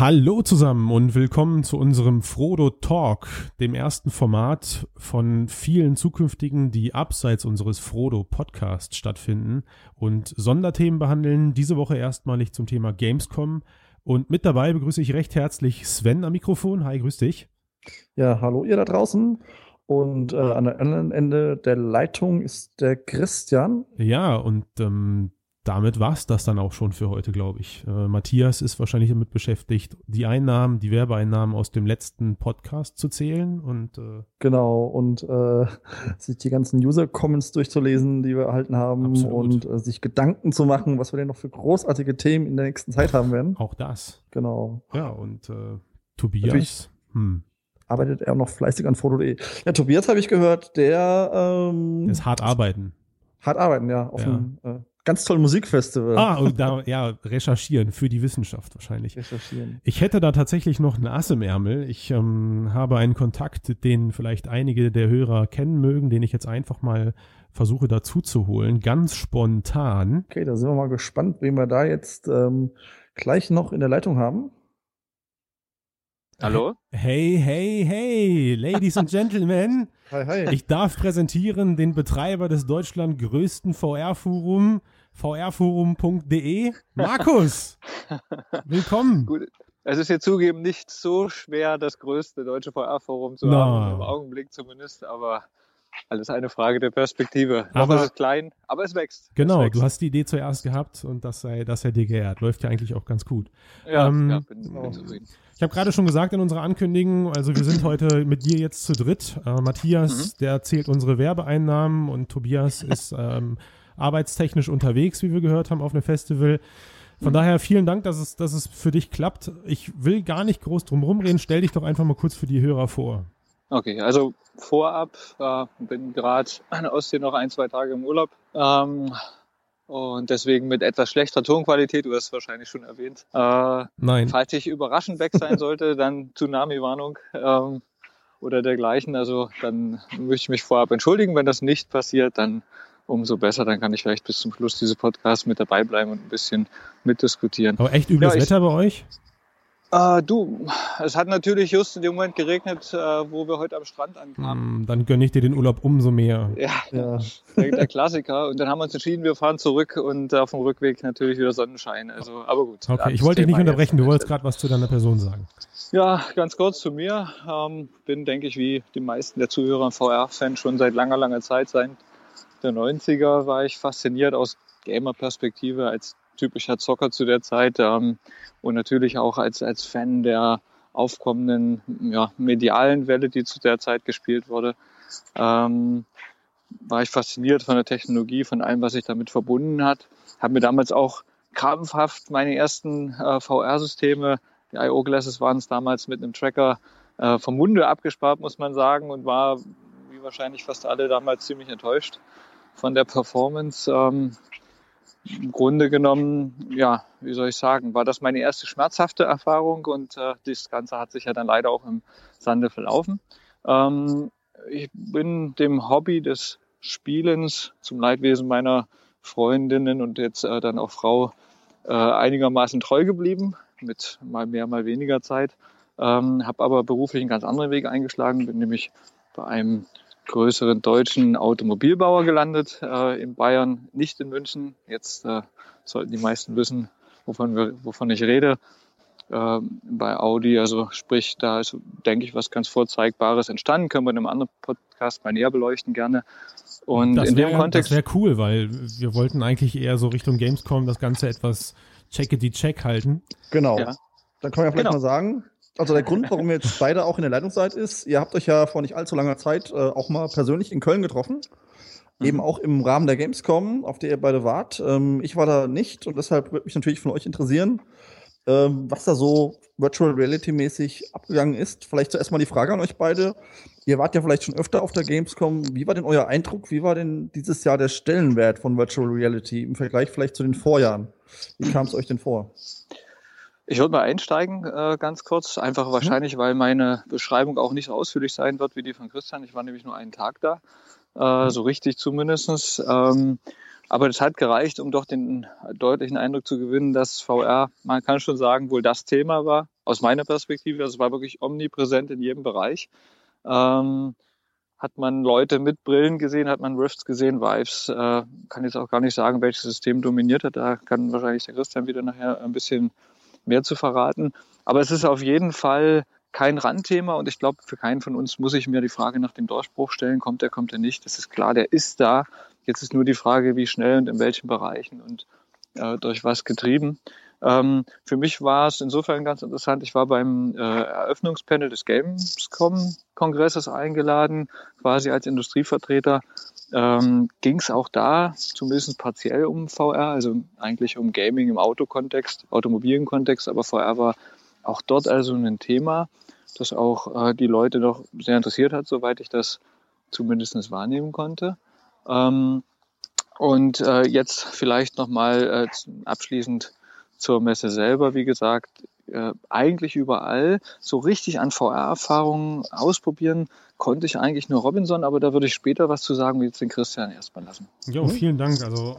Hallo zusammen und willkommen zu unserem Frodo Talk, dem ersten Format von vielen zukünftigen, die abseits unseres Frodo Podcasts stattfinden und Sonderthemen behandeln. Diese Woche erstmalig zum Thema Gamescom. Und mit dabei begrüße ich recht herzlich Sven am Mikrofon. Hi, grüß dich. Ja, hallo ihr da draußen. Und äh, an der anderen Ende der Leitung ist der Christian. Ja, und ähm, damit war es das dann auch schon für heute, glaube ich. Äh, Matthias ist wahrscheinlich damit beschäftigt, die Einnahmen, die Werbeeinnahmen aus dem letzten Podcast zu zählen und äh, genau und äh, sich die ganzen User-Comments durchzulesen, die wir erhalten haben absolut. und äh, sich Gedanken zu machen, was wir denn noch für großartige Themen in der nächsten Zeit haben werden. Auch das. Genau. Ja und äh, Tobias. Hm. Arbeitet er noch fleißig an foto.de. Ja, Tobias habe ich gehört, der ähm, der ist hart arbeiten. Hart arbeiten, ja. Auf ja. Dem, äh, ganz tollen Musikfestival. Ah, und da, ja, recherchieren für die Wissenschaft wahrscheinlich. Recherchieren. Ich hätte da tatsächlich noch eine Ass im Ärmel. Ich ähm, habe einen Kontakt, den vielleicht einige der Hörer kennen mögen, den ich jetzt einfach mal versuche dazu zu holen, ganz spontan. Okay, da sind wir mal gespannt, wen wir da jetzt ähm, gleich noch in der Leitung haben. Hallo? Hey, hey, hey, Ladies and Gentlemen. hi, hi. Ich darf präsentieren den Betreiber des Deutschland größten VR-Forum, vrforum.de. Markus, willkommen. Gut. Es ist hier zugeben nicht so schwer, das größte deutsche VR-Forum zu no. haben, im Augenblick zumindest, aber alles eine Frage der Perspektive. Aber es ist klein, aber es wächst. Genau, es wächst. du hast die Idee zuerst gehabt und das sei, das sei dir geehrt. Läuft ja eigentlich auch ganz gut. Ja, ähm, ja bin, bin zufrieden. Ich habe gerade schon gesagt in unserer Ankündigung, also wir sind heute mit dir jetzt zu dritt. Äh, Matthias, mhm. der zählt unsere Werbeeinnahmen und Tobias ist ähm, arbeitstechnisch unterwegs, wie wir gehört haben, auf einem Festival. Von daher vielen Dank, dass es, dass es für dich klappt. Ich will gar nicht groß drum rumreden. Stell dich doch einfach mal kurz für die Hörer vor. Okay, also vorab, äh, bin gerade an der Ostsee noch ein, zwei Tage im Urlaub. Ähm, und deswegen mit etwas schlechter Tonqualität, du hast es wahrscheinlich schon erwähnt. Äh, Nein. Falls ich überraschend weg sein sollte, dann Tsunami-Warnung ähm, oder dergleichen. Also dann möchte ich mich vorab entschuldigen. Wenn das nicht passiert, dann umso besser. Dann kann ich vielleicht bis zum Schluss dieses Podcasts mit dabei bleiben und ein bisschen mitdiskutieren. Aber echt übles ja, Wetter bei euch? Äh, du, es hat natürlich just in dem Moment geregnet, äh, wo wir heute am Strand ankamen. Mm, dann gönne ich dir den Urlaub umso mehr. Ja, ja. Der, der, Klassiker. Und dann haben wir uns entschieden, wir fahren zurück und auf dem Rückweg natürlich wieder Sonnenschein. Also, aber gut. Okay, ich wollte dich nicht unterbrechen. Du wolltest gerade was zu deiner Person sagen. Ja, ganz kurz zu mir. Ähm, bin, denke ich, wie die meisten der Zuhörer VR-Fan schon seit langer, langer Zeit. Seit der 90er war ich fasziniert aus Gamer-Perspektive als typischer Zocker zu der Zeit ähm, und natürlich auch als, als Fan der aufkommenden ja, medialen Welle, die zu der Zeit gespielt wurde, ähm, war ich fasziniert von der Technologie, von allem, was sich damit verbunden hat. Habe mir damals auch krampfhaft meine ersten äh, VR-Systeme, die IO-Glasses waren es damals mit einem Tracker, äh, vom Munde abgespart, muss man sagen, und war, wie wahrscheinlich fast alle damals, ziemlich enttäuscht von der Performance. Ähm, im Grunde genommen, ja, wie soll ich sagen, war das meine erste schmerzhafte Erfahrung und äh, das Ganze hat sich ja dann leider auch im Sande verlaufen. Ähm, ich bin dem Hobby des Spielens zum Leidwesen meiner Freundinnen und jetzt äh, dann auch Frau äh, einigermaßen treu geblieben, mit mal mehr, mal weniger Zeit. Ähm, habe aber beruflich einen ganz anderen Weg eingeschlagen, bin nämlich bei einem größeren deutschen Automobilbauer gelandet, äh, in Bayern, nicht in München. Jetzt äh, sollten die meisten wissen, wovon, wir, wovon ich rede. Äh, bei Audi, also sprich, da ist, denke ich, was ganz Vorzeigbares entstanden. Können wir in einem anderen Podcast mal näher beleuchten gerne. Und das in wär, dem Kontext. Das wäre cool, weil wir wollten eigentlich eher so Richtung Gamescom das Ganze etwas checkety-check halten. Genau. Ja. Dann können wir vielleicht genau. mal sagen, also der Grund, warum ihr jetzt beide auch in der Leitung seid, ist, ihr habt euch ja vor nicht allzu langer Zeit äh, auch mal persönlich in Köln getroffen. Mhm. Eben auch im Rahmen der Gamescom, auf der ihr beide wart. Ähm, ich war da nicht und deshalb würde mich natürlich von euch interessieren, ähm, was da so Virtual Reality mäßig abgegangen ist. Vielleicht zuerst mal die Frage an euch beide. Ihr wart ja vielleicht schon öfter auf der Gamescom. Wie war denn euer Eindruck? Wie war denn dieses Jahr der Stellenwert von Virtual Reality im Vergleich vielleicht zu den Vorjahren? Wie kam es euch denn vor? Ich würde mal einsteigen, äh, ganz kurz. Einfach mhm. wahrscheinlich, weil meine Beschreibung auch nicht so ausführlich sein wird wie die von Christian. Ich war nämlich nur einen Tag da, äh, mhm. so richtig zumindestens. Ähm, aber das hat gereicht, um doch den deutlichen Eindruck zu gewinnen, dass VR, man kann schon sagen, wohl das Thema war, aus meiner Perspektive. Also es war wirklich omnipräsent in jedem Bereich. Ähm, hat man Leute mit Brillen gesehen, hat man Rifts gesehen, Vives. Äh, kann jetzt auch gar nicht sagen, welches System dominiert hat. Da kann wahrscheinlich der Christian wieder nachher ein bisschen mehr zu verraten. Aber es ist auf jeden Fall kein Randthema und ich glaube, für keinen von uns muss ich mir die Frage nach dem Durchbruch stellen, kommt er, kommt er nicht. Das ist klar, der ist da. Jetzt ist nur die Frage, wie schnell und in welchen Bereichen und äh, durch was getrieben. Ähm, für mich war es insofern ganz interessant. Ich war beim äh, Eröffnungspanel des Gamescom-Kongresses eingeladen, quasi als Industrievertreter. Ähm, Ging es auch da zumindest partiell um VR, also eigentlich um Gaming im Autokontext, automobilen Kontext, aber VR war auch dort also ein Thema, das auch äh, die Leute doch sehr interessiert hat, soweit ich das zumindest wahrnehmen konnte. Ähm, und äh, jetzt vielleicht nochmal äh, abschließend zur Messe selber. Wie gesagt, äh, eigentlich überall so richtig an VR-Erfahrungen ausprobieren konnte ich eigentlich nur Robinson, aber da würde ich später was zu sagen, wie jetzt den Christian erstmal lassen. Ja, mhm. vielen Dank. Also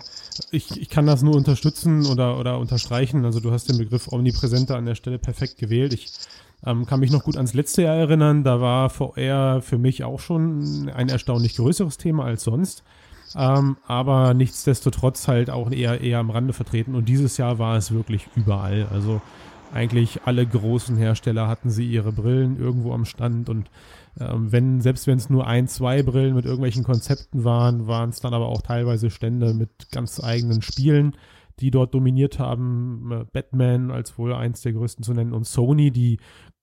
ich, ich kann das nur unterstützen oder, oder unterstreichen. Also du hast den Begriff Omnipräsenter an der Stelle perfekt gewählt. Ich ähm, kann mich noch gut ans letzte Jahr erinnern. Da war VR für mich auch schon ein erstaunlich größeres Thema als sonst. Ähm, aber nichtsdestotrotz halt auch eher, eher am Rande vertreten. Und dieses Jahr war es wirklich überall. Also eigentlich alle großen Hersteller hatten sie ihre Brillen irgendwo am Stand und ähm, wenn, selbst wenn es nur ein, zwei Brillen mit irgendwelchen Konzepten waren, waren es dann aber auch teilweise Stände mit ganz eigenen Spielen, die dort dominiert haben. Äh, Batman als wohl eins der größten zu nennen und Sony, die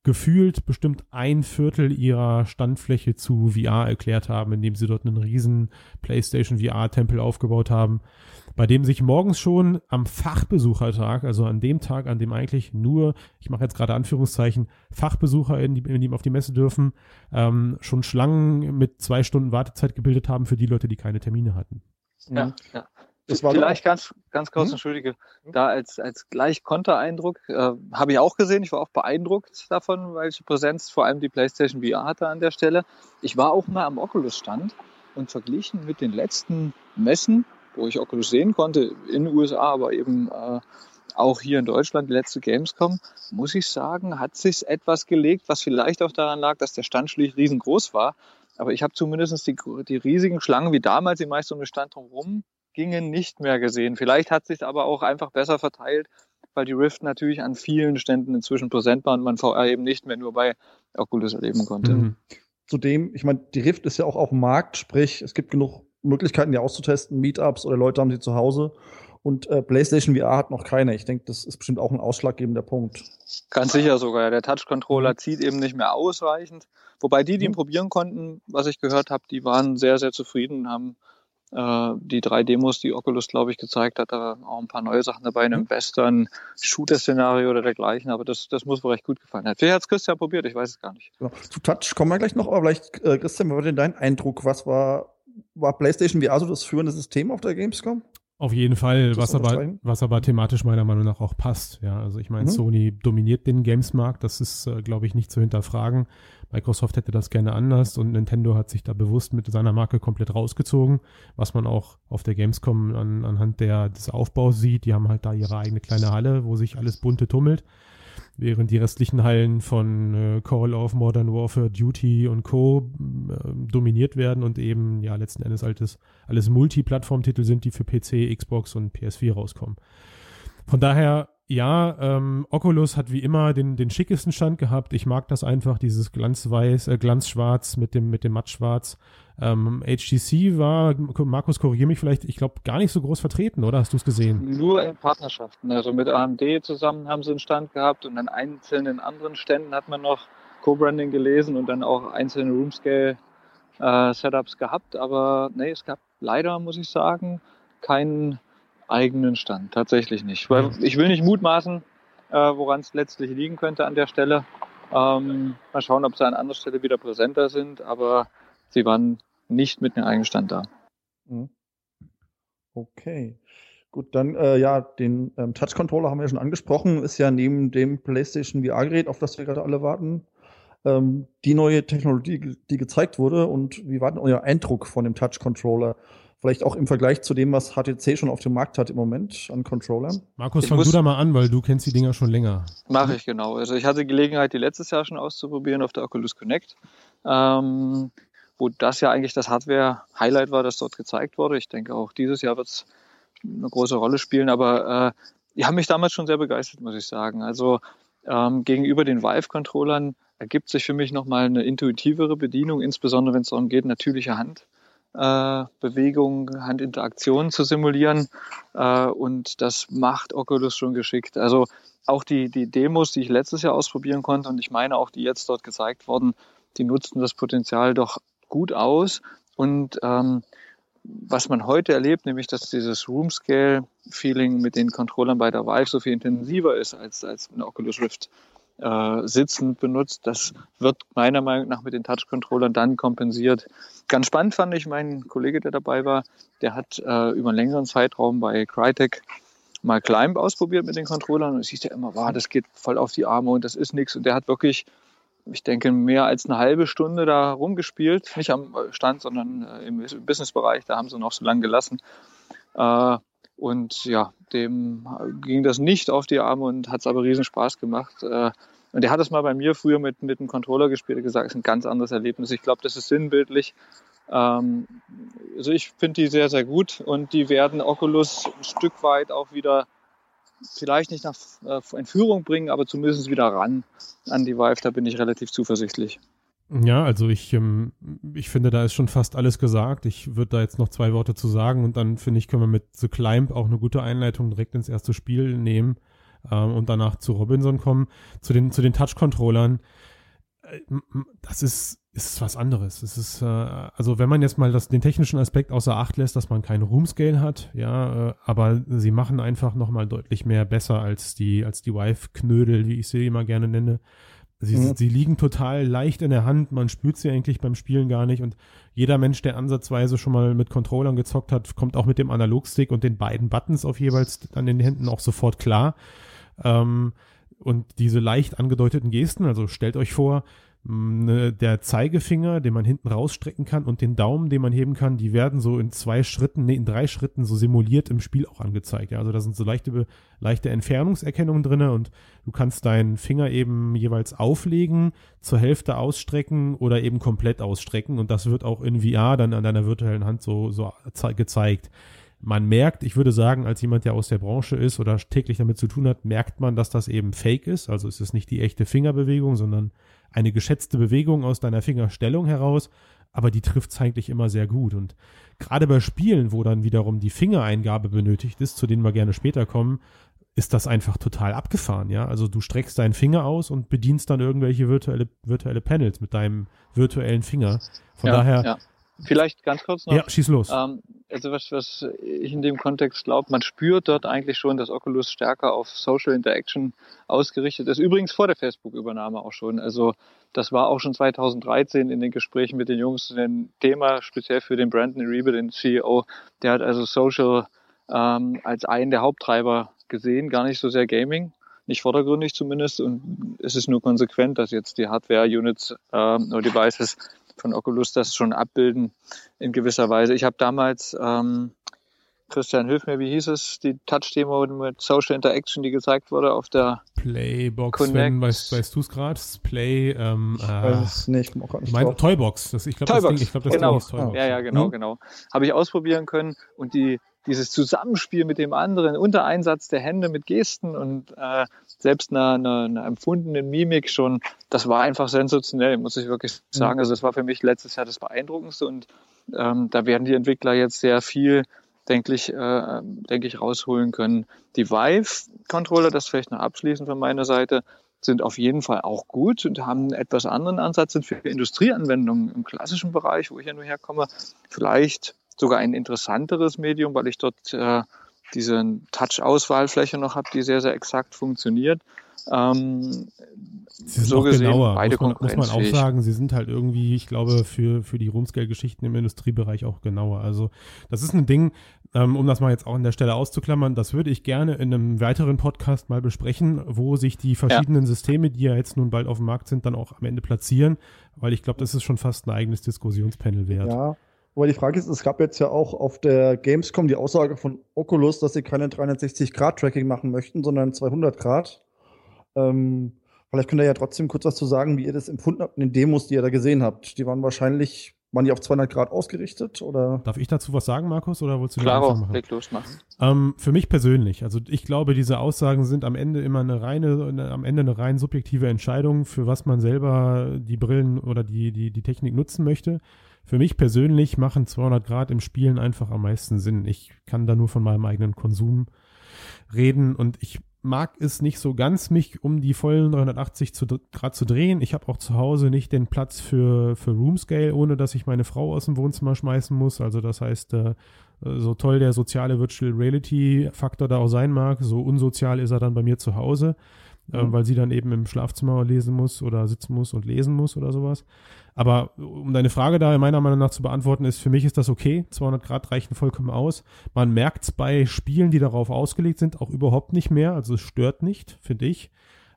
gefühlt bestimmt ein Viertel ihrer Standfläche zu VR erklärt haben, indem sie dort einen riesen PlayStation VR-Tempel aufgebaut haben, bei dem sich morgens schon am Fachbesuchertag, also an dem Tag, an dem eigentlich nur, ich mache jetzt gerade Anführungszeichen, Fachbesucher in die, in die, auf die Messe dürfen, ähm, schon Schlangen mit zwei Stunden Wartezeit gebildet haben für die Leute, die keine Termine hatten. Ja, ja. Das war Vielleicht ganz, ganz kurz, hm? entschuldige, da als, als gleich Kontereindruck, äh, habe ich auch gesehen, ich war auch beeindruckt davon, welche Präsenz vor allem die PlayStation VR hatte an der Stelle. Ich war auch mal am Oculus-Stand und verglichen mit den letzten Messen, wo ich Oculus sehen konnte, in den USA, aber eben äh, auch hier in Deutschland, die letzte Gamescom, muss ich sagen, hat sich etwas gelegt, was vielleicht auch daran lag, dass der Stand schlicht riesengroß war. Aber ich habe zumindest die, die riesigen Schlangen wie damals, die meist um den Stand drumherum gingen, nicht mehr gesehen. Vielleicht hat sich aber auch einfach besser verteilt, weil die Rift natürlich an vielen Ständen inzwischen präsent war und man VR eben nicht mehr nur bei Oculus erleben konnte. Mhm. Zudem, ich meine, die Rift ist ja auch auf dem Markt, sprich, es gibt genug Möglichkeiten, die auszutesten, Meetups oder Leute haben sie zu Hause. Und äh, PlayStation VR hat noch keine. Ich denke, das ist bestimmt auch ein ausschlaggebender Punkt. Ganz sicher sogar. Der Touch-Controller mhm. zieht eben nicht mehr ausreichend. Wobei die, die ihn mhm. probieren konnten, was ich gehört habe, die waren sehr, sehr zufrieden und haben die drei Demos, die Oculus, glaube ich, gezeigt hat, da auch ein paar neue Sachen dabei, in einem mhm. Western-Shooter-Szenario oder dergleichen, aber das, das muss wohl recht gut gefallen haben. Vielleicht hat es Christian probiert, ich weiß es gar nicht. Ja, zu Touch kommen wir gleich noch, aber vielleicht, äh, Christian, was war denn dein Eindruck? Was war, war PlayStation VR so das führende System auf der Gamescom? Auf jeden Fall, was aber, was aber thematisch meiner Meinung nach auch passt. Ja, also ich meine, mhm. Sony dominiert den Games-Markt, das ist, äh, glaube ich, nicht zu hinterfragen. Microsoft hätte das gerne anders und Nintendo hat sich da bewusst mit seiner Marke komplett rausgezogen, was man auch auf der Gamescom an, anhand der, des Aufbaus sieht. Die haben halt da ihre eigene kleine Halle, wo sich alles bunte tummelt während die restlichen Hallen von äh, Call of Modern Warfare, Duty und Co. Äh, dominiert werden und eben ja letzten Endes altes, alles Multiplattform-Titel sind, die für PC, Xbox und PS4 rauskommen. Von daher ja, ähm, Oculus hat wie immer den, den schickesten Stand gehabt. Ich mag das einfach, dieses Glanzweiß, äh, Glanzschwarz mit dem, mit dem Mattschwarz. Ähm, HTC war, Markus, korrigier mich vielleicht, ich glaube, gar nicht so groß vertreten, oder? Hast du es gesehen? Nur in Partnerschaften. Also mit AMD zusammen haben sie einen Stand gehabt und an einzelnen anderen Ständen hat man noch Co-Branding gelesen und dann auch einzelne Roomscale-Setups äh, gehabt. Aber nee, es gab leider, muss ich sagen, keinen eigenen Stand. Tatsächlich nicht. Weil ich will nicht mutmaßen, äh, woran es letztlich liegen könnte an der Stelle. Ähm, mal schauen, ob sie an anderer Stelle wieder präsenter sind, aber sie waren nicht mit einem eigenen Stand da. Mhm. Okay. Gut, dann äh, ja, den ähm, Touch-Controller haben wir ja schon angesprochen, ist ja neben dem PlayStation VR-Gerät, auf das wir gerade alle warten, ähm, die neue Technologie, die gezeigt wurde. Und wie war denn euer Eindruck von dem Touch-Controller? Vielleicht auch im Vergleich zu dem, was HTC schon auf dem Markt hat im Moment an Controllern. Markus, fang du da mal an, weil du kennst die Dinger schon länger. Mache ich genau. Also ich hatte Gelegenheit, die letztes Jahr schon auszuprobieren auf der Oculus Connect. Ähm, wo das ja eigentlich das Hardware-Highlight war, das dort gezeigt wurde. Ich denke auch dieses Jahr wird es eine große Rolle spielen, aber äh, die haben mich damals schon sehr begeistert, muss ich sagen. Also ähm, gegenüber den Vive-Controllern ergibt sich für mich nochmal eine intuitivere Bedienung, insbesondere wenn es darum geht, natürliche Handbewegung, äh, Handinteraktion zu simulieren. Äh, und das macht Oculus schon geschickt. Also auch die, die Demos, die ich letztes Jahr ausprobieren konnte und ich meine auch, die jetzt dort gezeigt wurden, die nutzten das Potenzial doch gut aus. Und ähm, was man heute erlebt, nämlich dass dieses Room-Scale-Feeling mit den Controllern bei der Vive so viel intensiver ist als, als eine Oculus Rift äh, sitzend benutzt, das wird meiner Meinung nach mit den Touch-Controllern dann kompensiert. Ganz spannend fand ich, mein Kollege, der dabei war, der hat äh, über einen längeren Zeitraum bei Crytek mal Climb ausprobiert mit den Controllern und es hieß ja immer, wow, das geht voll auf die Arme und das ist nichts. Und der hat wirklich ich denke, mehr als eine halbe Stunde da rumgespielt. Nicht am Stand, sondern äh, im Businessbereich. Da haben sie noch so lange gelassen. Äh, und ja, dem ging das nicht auf die Arme und hat es aber riesen Spaß gemacht. Äh, und der hat es mal bei mir früher mit, mit dem Controller gespielt und gesagt, es ist ein ganz anderes Erlebnis. Ich glaube, das ist sinnbildlich. Ähm, also ich finde die sehr, sehr gut und die werden Oculus ein Stück weit auch wieder vielleicht nicht nach äh, Entführung bringen, aber zumindest wieder ran an die Vive. Da bin ich relativ zuversichtlich. Ja, also ich, ähm, ich finde, da ist schon fast alles gesagt. Ich würde da jetzt noch zwei Worte zu sagen und dann finde ich, können wir mit The Climb auch eine gute Einleitung direkt ins erste Spiel nehmen ähm, und danach zu Robinson kommen. Zu den, zu den Touch-Controllern. Äh, das ist ist was anderes. Es ist, äh, also wenn man jetzt mal das, den technischen Aspekt außer Acht lässt, dass man keinen Room-Scale hat, ja, äh, aber sie machen einfach nochmal deutlich mehr besser als die, als die Wife-Knödel, wie ich sie immer gerne nenne. Sie, mhm. sie liegen total leicht in der Hand, man spürt sie eigentlich beim Spielen gar nicht und jeder Mensch, der ansatzweise schon mal mit Controllern gezockt hat, kommt auch mit dem Analogstick und den beiden Buttons auf jeweils an den Händen auch sofort klar. Ähm, und diese leicht angedeuteten Gesten, also stellt euch vor, der Zeigefinger, den man hinten rausstrecken kann und den Daumen, den man heben kann, die werden so in zwei Schritten, nee, in drei Schritten so simuliert im Spiel auch angezeigt. Ja, also da sind so leichte, leichte Entfernungserkennungen drinne und du kannst deinen Finger eben jeweils auflegen, zur Hälfte ausstrecken oder eben komplett ausstrecken und das wird auch in VR dann an deiner virtuellen Hand so, so gezeigt. Man merkt, ich würde sagen, als jemand, der aus der Branche ist oder täglich damit zu tun hat, merkt man, dass das eben fake ist. Also es ist nicht die echte Fingerbewegung, sondern eine geschätzte Bewegung aus deiner Fingerstellung heraus, aber die trifft es eigentlich immer sehr gut. Und gerade bei Spielen, wo dann wiederum die Fingereingabe benötigt ist, zu denen wir gerne später kommen, ist das einfach total abgefahren, ja. Also du streckst deinen Finger aus und bedienst dann irgendwelche virtuelle, virtuelle Panels mit deinem virtuellen Finger. Von ja, daher. Ja. Vielleicht ganz kurz noch. Ja, schieß los. Ähm, also was, was ich in dem Kontext glaube, man spürt dort eigentlich schon, dass Oculus stärker auf Social Interaction ausgerichtet ist. Übrigens vor der Facebook-Übernahme auch schon. Also das war auch schon 2013 in den Gesprächen mit den Jungs ein Thema, speziell für den Brandon Rebe, den CEO. Der hat also Social ähm, als einen der Haupttreiber gesehen, gar nicht so sehr Gaming nicht vordergründig zumindest. Und es ist nur konsequent, dass jetzt die Hardware-Units ähm, oder Devices von Oculus das schon abbilden in gewisser Weise. Ich habe damals, ähm, Christian, hilf mir, wie hieß es, die Touch-Demo mit Social Interaction, die gezeigt wurde auf der Playbox, Connect. Wenn, weißt, weißt du es gerade? Play, ähm, ich weiß es nicht, ich auch nicht mein, Toybox, das, ich glaube, das Ding, ich glaub, das genau. Ding ist Toybox. Ja, ja, genau, hm? genau. Habe ich ausprobieren können und die dieses Zusammenspiel mit dem anderen unter Einsatz der Hände mit Gesten und äh, selbst einer, einer, einer empfundenen Mimik schon, das war einfach sensationell, muss ich wirklich sagen. Also das war für mich letztes Jahr das Beeindruckendste und ähm, da werden die Entwickler jetzt sehr viel, denke ich, äh, denke ich, rausholen können. Die Vive-Controller, das vielleicht noch abschließend von meiner Seite, sind auf jeden Fall auch gut und haben einen etwas anderen Ansatz, sind für Industrieanwendungen im klassischen Bereich, wo ich ja nur herkomme, vielleicht sogar ein interessanteres Medium, weil ich dort äh, diese Touch-Auswahlfläche noch habe, die sehr, sehr exakt funktioniert. Ähm, sie sind so gesehen, genauer, beide muss man, muss man auch sagen, sie sind halt irgendwie, ich glaube, für, für die Rumscale-Geschichten im Industriebereich auch genauer. Also das ist ein Ding, ähm, um das mal jetzt auch an der Stelle auszuklammern, das würde ich gerne in einem weiteren Podcast mal besprechen, wo sich die verschiedenen ja. Systeme, die ja jetzt nun bald auf dem Markt sind, dann auch am Ende platzieren, weil ich glaube, das ist schon fast ein eigenes Diskussionspanel wert. Ja, Aber die Frage ist, es gab jetzt ja auch auf der Gamescom die Aussage von Oculus, dass sie keine 360-Grad-Tracking machen möchten, sondern 200 Grad. Ähm, vielleicht könnt ihr ja trotzdem kurz was zu sagen, wie ihr das empfunden habt in den Demos, die ihr da gesehen habt. Die waren wahrscheinlich waren die auf 200 Grad ausgerichtet oder? Darf ich dazu was sagen, Markus, oder wolltest du Klaro, machen? leg los, mach. Ähm, für mich persönlich, also ich glaube, diese Aussagen sind am Ende immer eine reine, eine, am Ende eine rein subjektive Entscheidung, für was man selber die Brillen oder die, die, die Technik nutzen möchte. Für mich persönlich machen 200 Grad im Spielen einfach am meisten Sinn. Ich kann da nur von meinem eigenen Konsum reden und ich mag es nicht so ganz, mich um die vollen 380 zu, Grad zu drehen. Ich habe auch zu Hause nicht den Platz für, für Room Scale, ohne dass ich meine Frau aus dem Wohnzimmer schmeißen muss. Also das heißt, äh, so toll der soziale Virtual Reality Faktor da auch sein mag, so unsozial ist er dann bei mir zu Hause, äh, mhm. äh, weil sie dann eben im Schlafzimmer lesen muss oder sitzen muss und lesen muss oder sowas. Aber um deine Frage da meiner Meinung nach zu beantworten, ist für mich ist das okay. 200 Grad reichen vollkommen aus. Man merkt es bei Spielen, die darauf ausgelegt sind, auch überhaupt nicht mehr. Also es stört nicht, finde ich.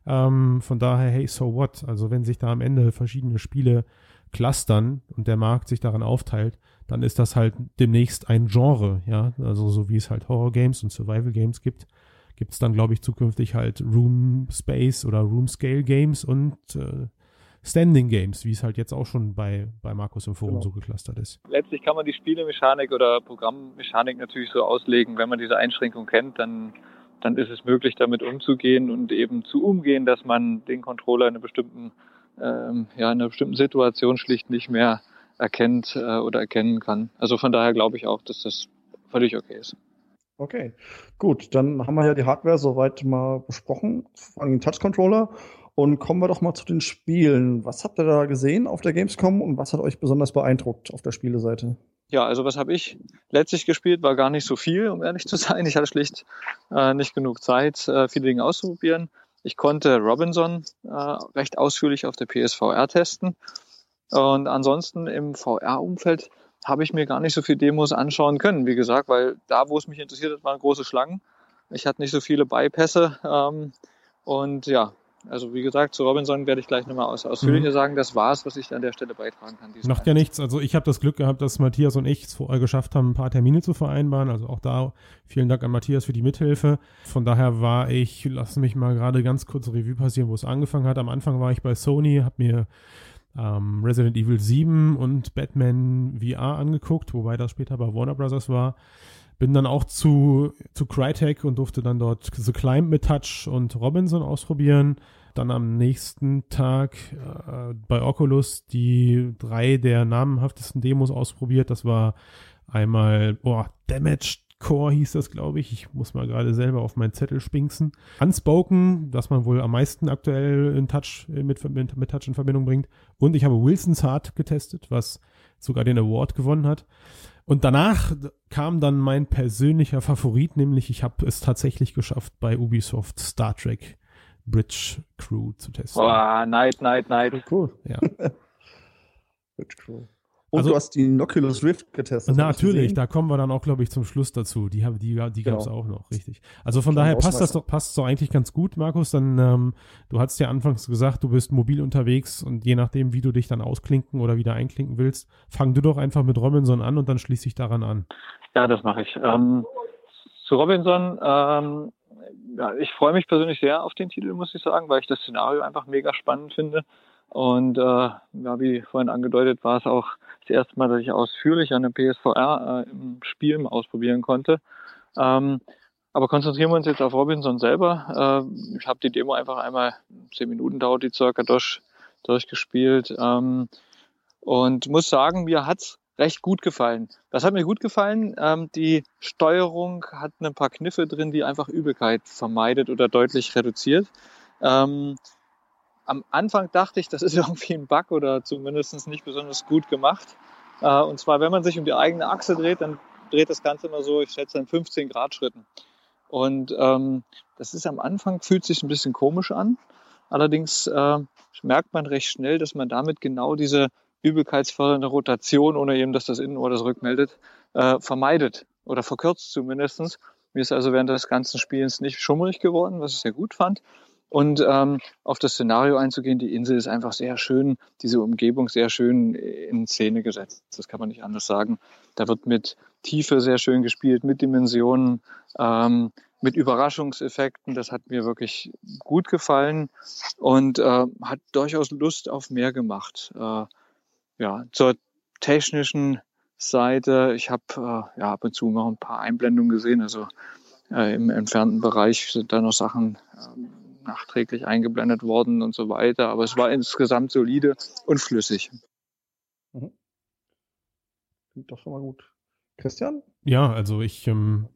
Ähm, von daher, hey, so what? Also wenn sich da am Ende verschiedene Spiele clustern und der Markt sich daran aufteilt, dann ist das halt demnächst ein Genre, ja. Also so wie es halt Horror Games und Survival Games gibt, gibt es dann, glaube ich, zukünftig halt Room Space oder Room Scale Games und äh, Standing Games, wie es halt jetzt auch schon bei, bei Markus im Forum genau. so geklustert ist. Letztlich kann man die Spielemechanik oder Programmmechanik natürlich so auslegen, wenn man diese Einschränkung kennt, dann, dann ist es möglich, damit umzugehen und eben zu umgehen, dass man den Controller in einer bestimmten, ähm, ja, in einer bestimmten Situation schlicht nicht mehr erkennt äh, oder erkennen kann. Also von daher glaube ich auch, dass das völlig okay ist. Okay, gut, dann haben wir ja die Hardware soweit mal besprochen, vor allem den Touch-Controller. Und kommen wir doch mal zu den Spielen. Was habt ihr da gesehen auf der Gamescom und was hat euch besonders beeindruckt auf der Spieleseite? Ja, also was habe ich letztlich gespielt, war gar nicht so viel, um ehrlich zu sein. Ich hatte schlicht äh, nicht genug Zeit, äh, viele Dinge auszuprobieren. Ich konnte Robinson äh, recht ausführlich auf der PSVR testen. Und ansonsten im VR-Umfeld habe ich mir gar nicht so viele Demos anschauen können, wie gesagt, weil da, wo es mich interessiert hat, waren große Schlangen. Ich hatte nicht so viele Bypässe. Ähm, und ja, also wie gesagt, zu Robinson werde ich gleich nochmal aus, ausführlicher mhm. sagen. Das war es, was ich an der Stelle beitragen kann. Macht ja nichts. Also ich habe das Glück gehabt, dass Matthias und ich es vorher geschafft haben, ein paar Termine zu vereinbaren. Also auch da vielen Dank an Matthias für die Mithilfe. Von daher war ich, lass mich mal gerade ganz kurz Revue passieren, wo es angefangen hat. Am Anfang war ich bei Sony, habe mir ähm, Resident Evil 7 und Batman VR angeguckt, wobei das später bei Warner Bros. war. Bin dann auch zu, zu Crytek und durfte dann dort The Climb mit Touch und Robinson ausprobieren. Dann am nächsten Tag äh, bei Oculus die drei der namenhaftesten Demos ausprobiert. Das war einmal, boah, Damaged Core hieß das, glaube ich. Ich muss mal gerade selber auf meinen Zettel spinksen. Unspoken, das man wohl am meisten aktuell in Touch, mit, mit, mit Touch in Verbindung bringt. Und ich habe Wilson's Heart getestet, was sogar den Award gewonnen hat. Und danach kam dann mein persönlicher Favorit, nämlich ich habe es tatsächlich geschafft, bei Ubisoft Star Trek Bridge Crew zu testen. Boah, Night, Night, Night. Cool. Ja. Bridge Crew. Und also, du hast die Oculus Rift getestet. Natürlich, da kommen wir dann auch, glaube ich, zum Schluss dazu. Die, die, die gab es genau. auch noch, richtig. Also von daher passt das doch, passt doch eigentlich ganz gut, Markus. Dann, ähm, du hast ja anfangs gesagt, du bist mobil unterwegs und je nachdem, wie du dich dann ausklinken oder wieder einklinken willst, fang du doch einfach mit Robinson an und dann schließe ich daran an. Ja, das mache ich. Ähm, zu Robinson, ähm, ja, ich freue mich persönlich sehr auf den Titel, muss ich sagen, weil ich das Szenario einfach mega spannend finde. Und äh, ja, wie vorhin angedeutet, war es auch das erste Mal, dass ich ausführlich eine PSVR äh, im Spiel ausprobieren konnte. Ähm, aber konzentrieren wir uns jetzt auf Robinson selber. Äh, ich habe die Demo einfach einmal, zehn Minuten dauert die circa durch, durchgespielt. Ähm, und muss sagen, mir hat's recht gut gefallen. Das hat mir gut gefallen. Ähm, die Steuerung hat ein paar Kniffe drin, die einfach Übelkeit vermeidet oder deutlich reduziert. Ähm, am Anfang dachte ich, das ist irgendwie ein Bug oder zumindest nicht besonders gut gemacht. Äh, und zwar, wenn man sich um die eigene Achse dreht, dann dreht das Ganze immer so, ich schätze, in 15 Grad Schritten. Und ähm, das ist am Anfang, fühlt sich ein bisschen komisch an. Allerdings äh, merkt man recht schnell, dass man damit genau diese übelkeitsfördernde Rotation, ohne eben, dass das Innenohr das rückmeldet, äh, vermeidet oder verkürzt zumindestens. Mir ist also während des ganzen Spielens nicht schummrig geworden, was ich sehr gut fand. Und ähm, auf das Szenario einzugehen, die Insel ist einfach sehr schön, diese Umgebung sehr schön in Szene gesetzt. Das kann man nicht anders sagen. Da wird mit Tiefe sehr schön gespielt, mit Dimensionen, ähm, mit Überraschungseffekten. Das hat mir wirklich gut gefallen und äh, hat durchaus Lust auf mehr gemacht. Äh, ja, zur technischen Seite. Ich habe äh, ja ab und zu noch ein paar Einblendungen gesehen. Also äh, im entfernten Bereich sind da noch Sachen äh, nachträglich eingeblendet worden und so weiter. Aber es war insgesamt solide und flüssig. Mhm. Klingt doch schon mal gut. Christian? Ja, also ich, ähm,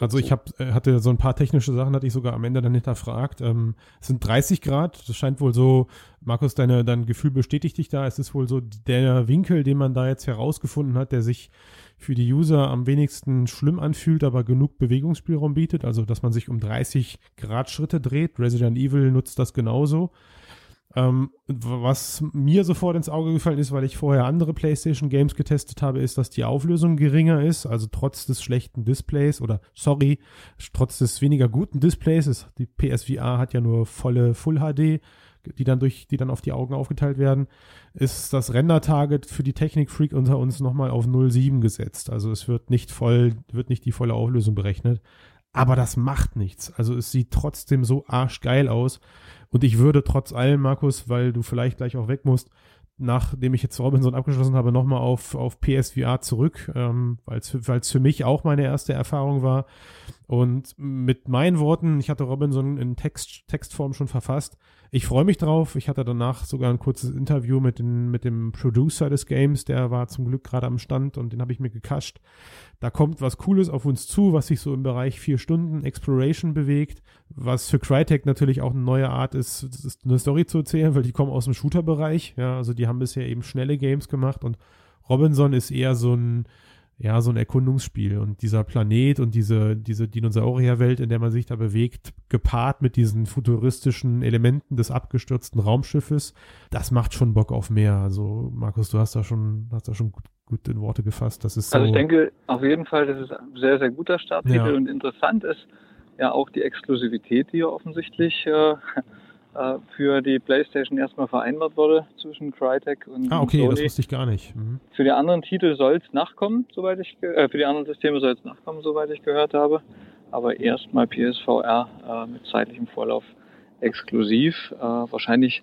also ich hab, äh, hatte so ein paar technische Sachen, hatte ich sogar am Ende dann hinterfragt. Ähm, es sind 30 Grad, das scheint wohl so, Markus, deine, dein Gefühl bestätigt dich da. Es ist wohl so der Winkel, den man da jetzt herausgefunden hat, der sich für die User am wenigsten schlimm anfühlt, aber genug Bewegungsspielraum bietet. Also, dass man sich um 30 Grad Schritte dreht. Resident Evil nutzt das genauso. Ähm, was mir sofort ins Auge gefallen ist, weil ich vorher andere PlayStation Games getestet habe, ist, dass die Auflösung geringer ist. Also trotz des schlechten Displays oder sorry, trotz des weniger guten Displays, ist, die PSVR hat ja nur volle Full HD, die dann durch, die dann auf die Augen aufgeteilt werden, ist das Render-Target für die Technik-Freak unter uns nochmal auf 0,7 gesetzt. Also es wird nicht voll, wird nicht die volle Auflösung berechnet. Aber das macht nichts. Also es sieht trotzdem so arschgeil aus. Und ich würde trotz allem, Markus, weil du vielleicht gleich auch weg musst, nachdem ich jetzt Robinson abgeschlossen habe, nochmal auf, auf PSVR zurück, ähm, weil es für mich auch meine erste Erfahrung war. Und mit meinen Worten, ich hatte Robinson in Text, Textform schon verfasst. Ich freue mich drauf. Ich hatte danach sogar ein kurzes Interview mit, den, mit dem Producer des Games, der war zum Glück gerade am Stand und den habe ich mir gekascht. Da kommt was Cooles auf uns zu, was sich so im Bereich vier Stunden Exploration bewegt, was für Crytek natürlich auch eine neue Art ist, eine Story zu erzählen, weil die kommen aus dem Shooter-Bereich. Ja, also die haben bisher eben schnelle Games gemacht und Robinson ist eher so ein, ja, so ein Erkundungsspiel und dieser Planet und diese, diese Dinosaurierwelt, in der man sich da bewegt, gepaart mit diesen futuristischen Elementen des abgestürzten Raumschiffes, das macht schon Bock auf mehr. Also, Markus, du hast da schon, hast da schon gut, gut in Worte gefasst. Das ist so also ich denke auf jeden Fall, dass es ein sehr, sehr guter Starttitel ja. und interessant ist ja auch die Exklusivität, die ja offensichtlich äh, für die PlayStation erstmal vereinbart wurde zwischen Crytek und Ah, okay, Sony. das wusste ich gar nicht. Mhm. Für die anderen Titel soll es nachkommen, soweit ich äh, für die anderen Systeme soll es nachkommen, soweit ich gehört habe. Aber erstmal PSVR äh, mit zeitlichem Vorlauf exklusiv. Äh, wahrscheinlich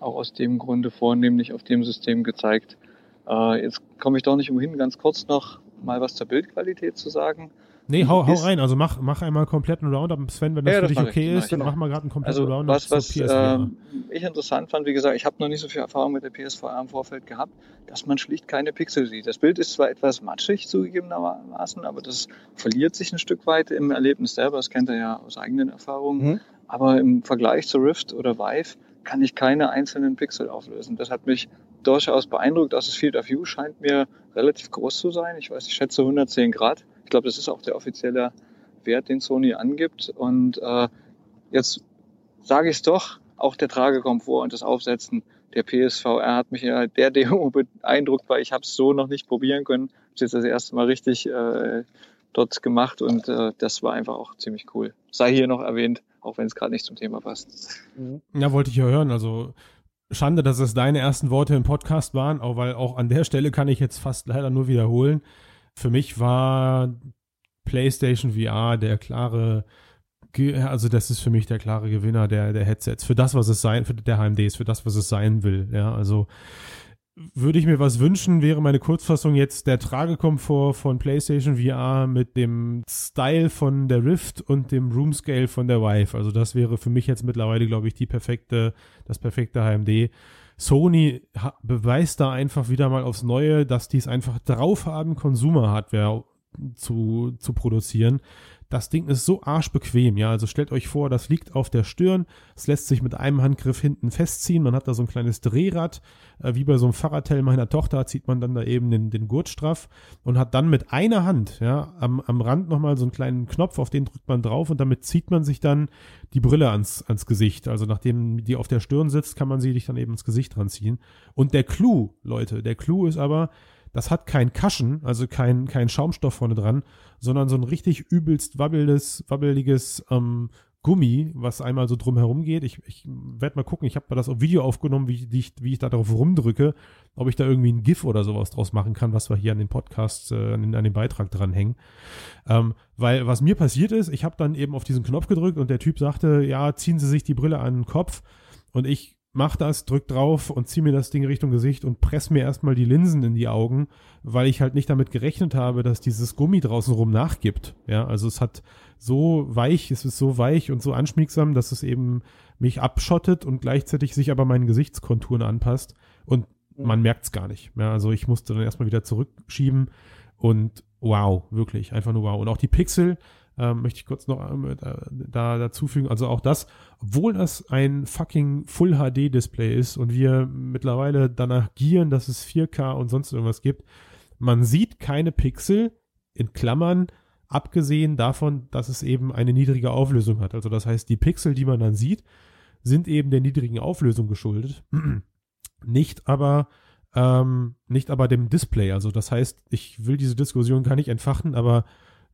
auch aus dem Grunde vornehmlich auf dem System gezeigt, äh, jetzt komme ich doch nicht umhin, ganz kurz noch mal was zur Bildqualität zu sagen. Nee, hau, hau rein. Also mach, mach einmal kompletten Roundup. Sven, wenn das ja, für das dich okay ist, dann mach mal gerade einen kompletten also Roundup was, was ähm, ich interessant fand, wie gesagt, ich habe noch nicht so viel Erfahrung mit der PSVR im Vorfeld gehabt, dass man schlicht keine Pixel sieht. Das Bild ist zwar etwas matschig zugegebenermaßen, aber das verliert sich ein Stück weit im Erlebnis selber. Das kennt er ja aus eigenen Erfahrungen. Mhm. Aber im Vergleich zu Rift oder Vive kann ich keine einzelnen Pixel auflösen. Das hat mich durchaus beeindruckt. Also das Field of View scheint mir relativ groß zu sein. Ich weiß, ich schätze 110 Grad. Ich glaube, das ist auch der offizielle Wert, den Sony angibt. Und äh, jetzt sage ich es doch, auch der Tragekomfort und das Aufsetzen der PSVR hat mich ja der Demo beeindruckt, weil ich habe es so noch nicht probieren können. Ich habe jetzt das erste Mal richtig äh, dort gemacht und äh, das war einfach auch ziemlich cool. Sei hier noch erwähnt, auch wenn es gerade nicht zum Thema passt. Ja, wollte ich ja hören. Also Schande, dass es deine ersten Worte im Podcast waren, auch weil auch an der Stelle kann ich jetzt fast leider nur wiederholen. Für mich war PlayStation VR der klare, also das ist für mich der klare Gewinner der, der Headsets. Für das, was es sein, für der HMDs, für das, was es sein will. Ja, also würde ich mir was wünschen, wäre meine Kurzfassung jetzt der Tragekomfort von PlayStation VR mit dem Style von der Rift und dem Room Scale von der Vive. Also das wäre für mich jetzt mittlerweile, glaube ich, die perfekte, das perfekte HMD. Sony beweist da einfach wieder mal aufs Neue, dass die es einfach drauf haben, Consumer-Hardware zu, zu produzieren. Das Ding ist so arschbequem, ja. Also stellt euch vor, das liegt auf der Stirn. Es lässt sich mit einem Handgriff hinten festziehen. Man hat da so ein kleines Drehrad. Äh, wie bei so einem Fahrradteil meiner Tochter zieht man dann da eben den, den Gurt straff und hat dann mit einer Hand, ja, am, am Rand nochmal so einen kleinen Knopf, auf den drückt man drauf und damit zieht man sich dann die Brille ans, ans Gesicht. Also nachdem die auf der Stirn sitzt, kann man sie sich dann eben ins Gesicht ranziehen. Und der Clou, Leute, der Clou ist aber, das hat kein Kaschen, also kein, kein Schaumstoff vorne dran, sondern so ein richtig übelst wabbeliges, wabbeliges ähm, Gummi, was einmal so drumherum geht. Ich, ich werde mal gucken, ich habe das auf Video aufgenommen, wie, ich, wie ich da drauf rumdrücke, ob ich da irgendwie ein GIF oder sowas draus machen kann, was wir hier an den Podcasts, äh, an, den, an den Beitrag dranhängen. Ähm, weil was mir passiert ist, ich habe dann eben auf diesen Knopf gedrückt und der Typ sagte, ja, ziehen Sie sich die Brille an den Kopf. Und ich mach das, drück drauf und zieh mir das Ding Richtung Gesicht und press mir erstmal die Linsen in die Augen, weil ich halt nicht damit gerechnet habe, dass dieses Gummi draußen rum nachgibt. Ja, also es hat so weich, es ist so weich und so anschmiegsam, dass es eben mich abschottet und gleichzeitig sich aber meinen Gesichtskonturen anpasst und man merkt es gar nicht. Ja, also ich musste dann erstmal wieder zurückschieben und wow, wirklich, einfach nur wow. Und auch die Pixel, ähm, möchte ich kurz noch äh, da dazufügen. Also auch das, obwohl das ein fucking Full HD Display ist und wir mittlerweile danach gieren, dass es 4K und sonst irgendwas gibt, man sieht keine Pixel in Klammern, abgesehen davon, dass es eben eine niedrige Auflösung hat. Also das heißt, die Pixel, die man dann sieht, sind eben der niedrigen Auflösung geschuldet, nicht aber ähm, nicht aber dem Display. Also das heißt, ich will diese Diskussion gar nicht entfachen, aber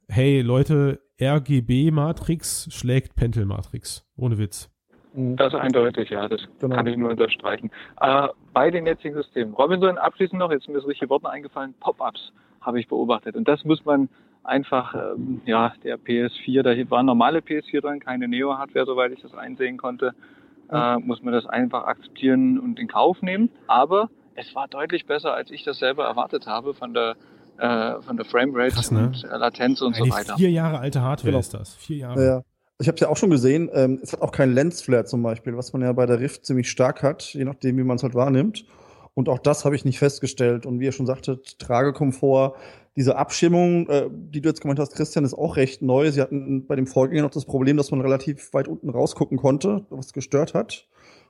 hey Leute, RGB-Matrix schlägt Pentel-Matrix. Ohne Witz. Das ist eindeutig, ja, das genau. kann ich nur unterstreichen. Äh, bei den jetzigen Systemen. Robinson, abschließend noch, jetzt sind mir so richtige Worte eingefallen, Pop-Ups habe ich beobachtet. Und das muss man einfach, ähm, ja, der PS4, da war normale PS4 dran, keine Neo-Hardware, soweit ich das einsehen konnte, äh, muss man das einfach akzeptieren und in Kauf nehmen. Aber es war deutlich besser, als ich das selber erwartet habe von der äh, von der Framerate Krass, ne? und Latenz und Eine so weiter. Vier Jahre alte Hardware genau. ist das. Vier Jahre. Ja. Ich habe es ja auch schon gesehen, ähm, es hat auch keinen Lensflare zum Beispiel, was man ja bei der Rift ziemlich stark hat, je nachdem, wie man es halt wahrnimmt. Und auch das habe ich nicht festgestellt. Und wie ihr schon sagtet, Tragekomfort, diese Abschirmung, äh, die du jetzt gemeint hast, Christian, ist auch recht neu. Sie hatten bei dem Vorgänger noch das Problem, dass man relativ weit unten rausgucken konnte, was gestört hat.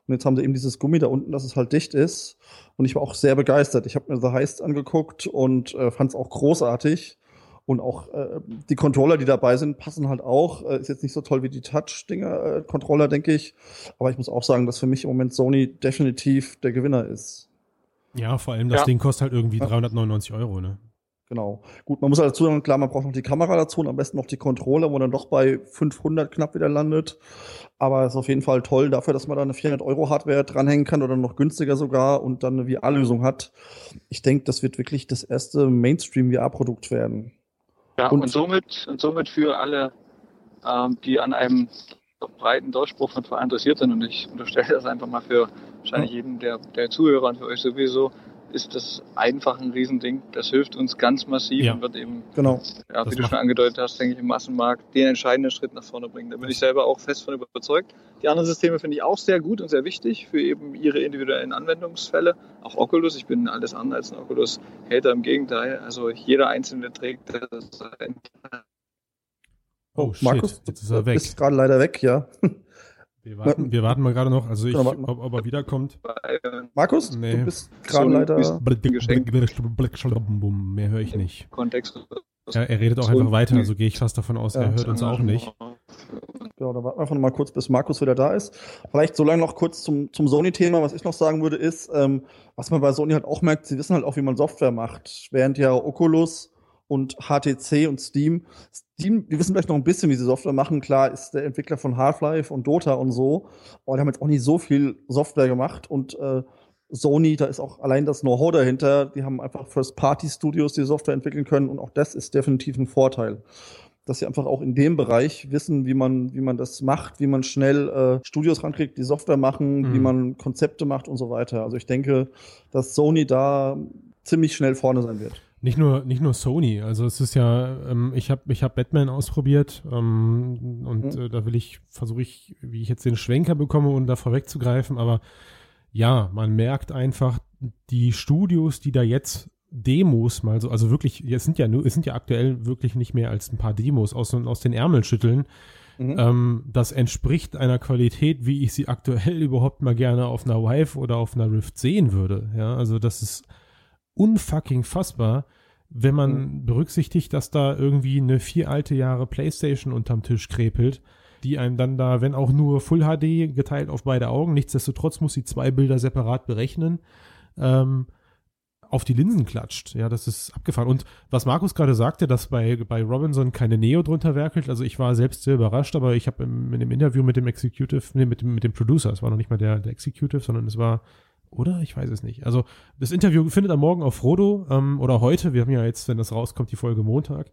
Und jetzt haben sie eben dieses Gummi da unten, dass es halt dicht ist. Und ich war auch sehr begeistert. Ich habe mir The Heist angeguckt und äh, fand es auch großartig. Und auch äh, die Controller, die dabei sind, passen halt auch. Äh, ist jetzt nicht so toll wie die Touch-Dinger-Controller, äh, denke ich. Aber ich muss auch sagen, dass für mich im Moment Sony definitiv der Gewinner ist. Ja, vor allem das ja. Ding kostet halt irgendwie 399 Euro, ne? Genau. Gut, man muss halt dazu sagen, klar, man braucht noch die Kamera dazu und am besten noch die Controller, wo dann doch bei 500 knapp wieder landet. Aber es ist auf jeden Fall toll dafür, dass man da eine 400 Euro Hardware dranhängen kann oder noch günstiger sogar und dann eine VR-Lösung hat. Ich denke, das wird wirklich das erste Mainstream-VR-Produkt werden. Ja, und, und, somit, und somit für alle, ähm, die an einem breiten Durchbruch von VR interessiert sind, und ich unterstelle das einfach mal für wahrscheinlich jeden der, der Zuhörer und für euch sowieso, ist das einfach ein Riesending. Das hilft uns ganz massiv ja. und wird eben, genau. ja, wie das du schon angedeutet hast, denke ich, im Massenmarkt den entscheidenden Schritt nach vorne bringen. Da bin ich selber auch fest von überzeugt. Die anderen Systeme finde ich auch sehr gut und sehr wichtig für eben ihre individuellen Anwendungsfälle. Auch Oculus, ich bin alles andere als ein Oculus-Hater, im Gegenteil. Also jeder einzelne trägt das Oh, Markus, jetzt ist er weg. Ist gerade leider weg, ja. Wir warten, wir warten mal gerade noch, also ich, ob, ob, er wiederkommt. Markus, nee. du bist gerade leider. Mehr höre ich nicht. Kontext. Ja, er redet auch einfach weiter, also gehe ich fast davon aus, ja. er hört uns auch nicht. Genau, da warten wir einfach noch mal kurz, bis Markus wieder da ist. Vielleicht so lange noch kurz zum, zum Sony-Thema. Was ich noch sagen würde, ist, ähm, was man bei Sony halt auch merkt, sie wissen halt auch, wie man Software macht. Während ja Oculus und HTC und Steam. Steam, die wissen vielleicht noch ein bisschen, wie sie Software machen. Klar ist der Entwickler von Half-Life und Dota und so, aber die haben jetzt auch nicht so viel Software gemacht und äh, Sony, da ist auch allein das Know-how dahinter. Die haben einfach First-Party-Studios, die Software entwickeln können und auch das ist definitiv ein Vorteil. Dass sie einfach auch in dem Bereich wissen, wie man, wie man das macht, wie man schnell äh, Studios rankriegt, die Software machen, mhm. wie man Konzepte macht und so weiter. Also ich denke, dass Sony da ziemlich schnell vorne sein wird. Nicht nur, nicht nur Sony, also es ist ja, ähm, ich habe ich hab Batman ausprobiert ähm, und mhm. äh, da will ich, versuche ich, wie ich jetzt den Schwenker bekomme, um da vorwegzugreifen, aber ja, man merkt einfach, die Studios, die da jetzt Demos mal so, also wirklich, es sind ja nur, es sind ja aktuell wirklich nicht mehr als ein paar Demos aus, aus den Ärmeln schütteln. Mhm. Ähm, das entspricht einer Qualität, wie ich sie aktuell überhaupt mal gerne auf einer Vive oder auf einer Rift sehen würde. Ja, also das ist unfucking fassbar, wenn man mhm. berücksichtigt, dass da irgendwie eine vier alte Jahre Playstation unterm Tisch krepelt, die einem dann da, wenn auch nur Full HD geteilt auf beide Augen, nichtsdestotrotz muss sie zwei Bilder separat berechnen. Ähm, auf die Linsen klatscht. Ja, das ist abgefahren. Und was Markus gerade sagte, dass bei, bei Robinson keine Neo drunter werkelt, also ich war selbst sehr überrascht, aber ich habe in dem Interview mit dem Executive, nee, mit dem, mit dem Producer, es war noch nicht mal der, der Executive, sondern es war, oder? Ich weiß es nicht. Also das Interview findet am Morgen auf Frodo ähm, oder heute, wir haben ja jetzt, wenn das rauskommt, die Folge Montag.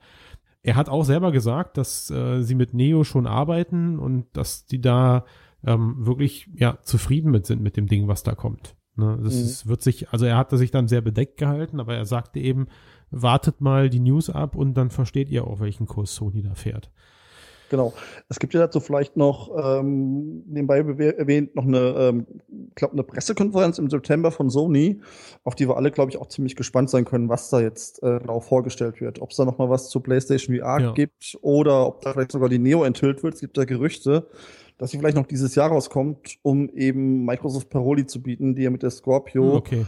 Er hat auch selber gesagt, dass äh, sie mit Neo schon arbeiten und dass die da ähm, wirklich ja zufrieden mit sind mit dem Ding, was da kommt. Ne, das mhm. ist, wird sich, also er hatte sich dann sehr bedeckt gehalten, aber er sagte eben, wartet mal die News ab und dann versteht ihr auch, welchen Kurs Sony da fährt. Genau. Es gibt ja dazu vielleicht noch ähm, nebenbei erwähnt noch eine, ähm, glaube eine Pressekonferenz im September von Sony, auf die wir alle, glaube ich, auch ziemlich gespannt sein können, was da jetzt äh, genau vorgestellt wird. Ob es da noch mal was zu PlayStation VR ja. gibt oder ob da vielleicht sogar die Neo enthüllt wird. Es gibt da Gerüchte dass sie vielleicht noch dieses Jahr rauskommt, um eben Microsoft Paroli zu bieten, die ja mit der Scorpio hm, okay.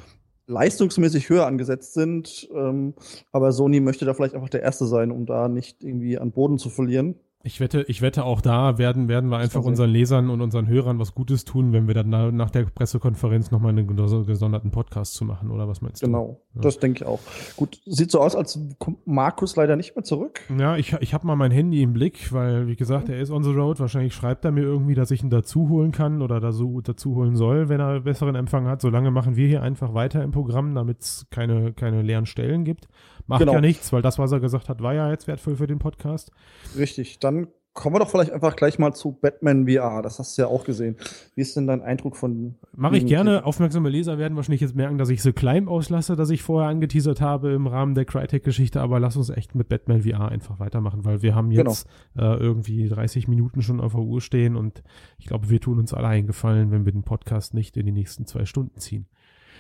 leistungsmäßig höher angesetzt sind. Ähm, aber Sony möchte da vielleicht einfach der Erste sein, um da nicht irgendwie an Boden zu verlieren. Ich wette, ich wette auch da werden, werden wir einfach unseren Lesern und unseren Hörern was Gutes tun, wenn wir dann nach der Pressekonferenz nochmal einen gesonderten Podcast zu machen, oder was meinst du? Genau, ja. das denke ich auch. Gut, sieht so aus, als kommt Markus leider nicht mehr zurück. Ja, ich, ich habe mal mein Handy im Blick, weil, wie gesagt, er ist on the road. Wahrscheinlich schreibt er mir irgendwie, dass ich ihn dazu holen kann oder da so dazu holen soll, wenn er besseren Empfang hat. Solange machen wir hier einfach weiter im Programm, damit es keine, keine leeren Stellen gibt. Macht genau. ja nichts, weil das, was er gesagt hat, war ja jetzt wertvoll für den Podcast. Richtig, dann kommen wir doch vielleicht einfach gleich mal zu Batman VR. Das hast du ja auch gesehen. Wie ist denn dein Eindruck von. Mache ich gerne. Aufmerksame Leser werden wahrscheinlich jetzt merken, dass ich The Climb auslasse, dass ich vorher angeteasert habe im Rahmen der Crytek-Geschichte. Aber lass uns echt mit Batman VR einfach weitermachen, weil wir haben jetzt genau. äh, irgendwie 30 Minuten schon auf der Uhr stehen und ich glaube, wir tun uns alle eingefallen, wenn wir den Podcast nicht in die nächsten zwei Stunden ziehen.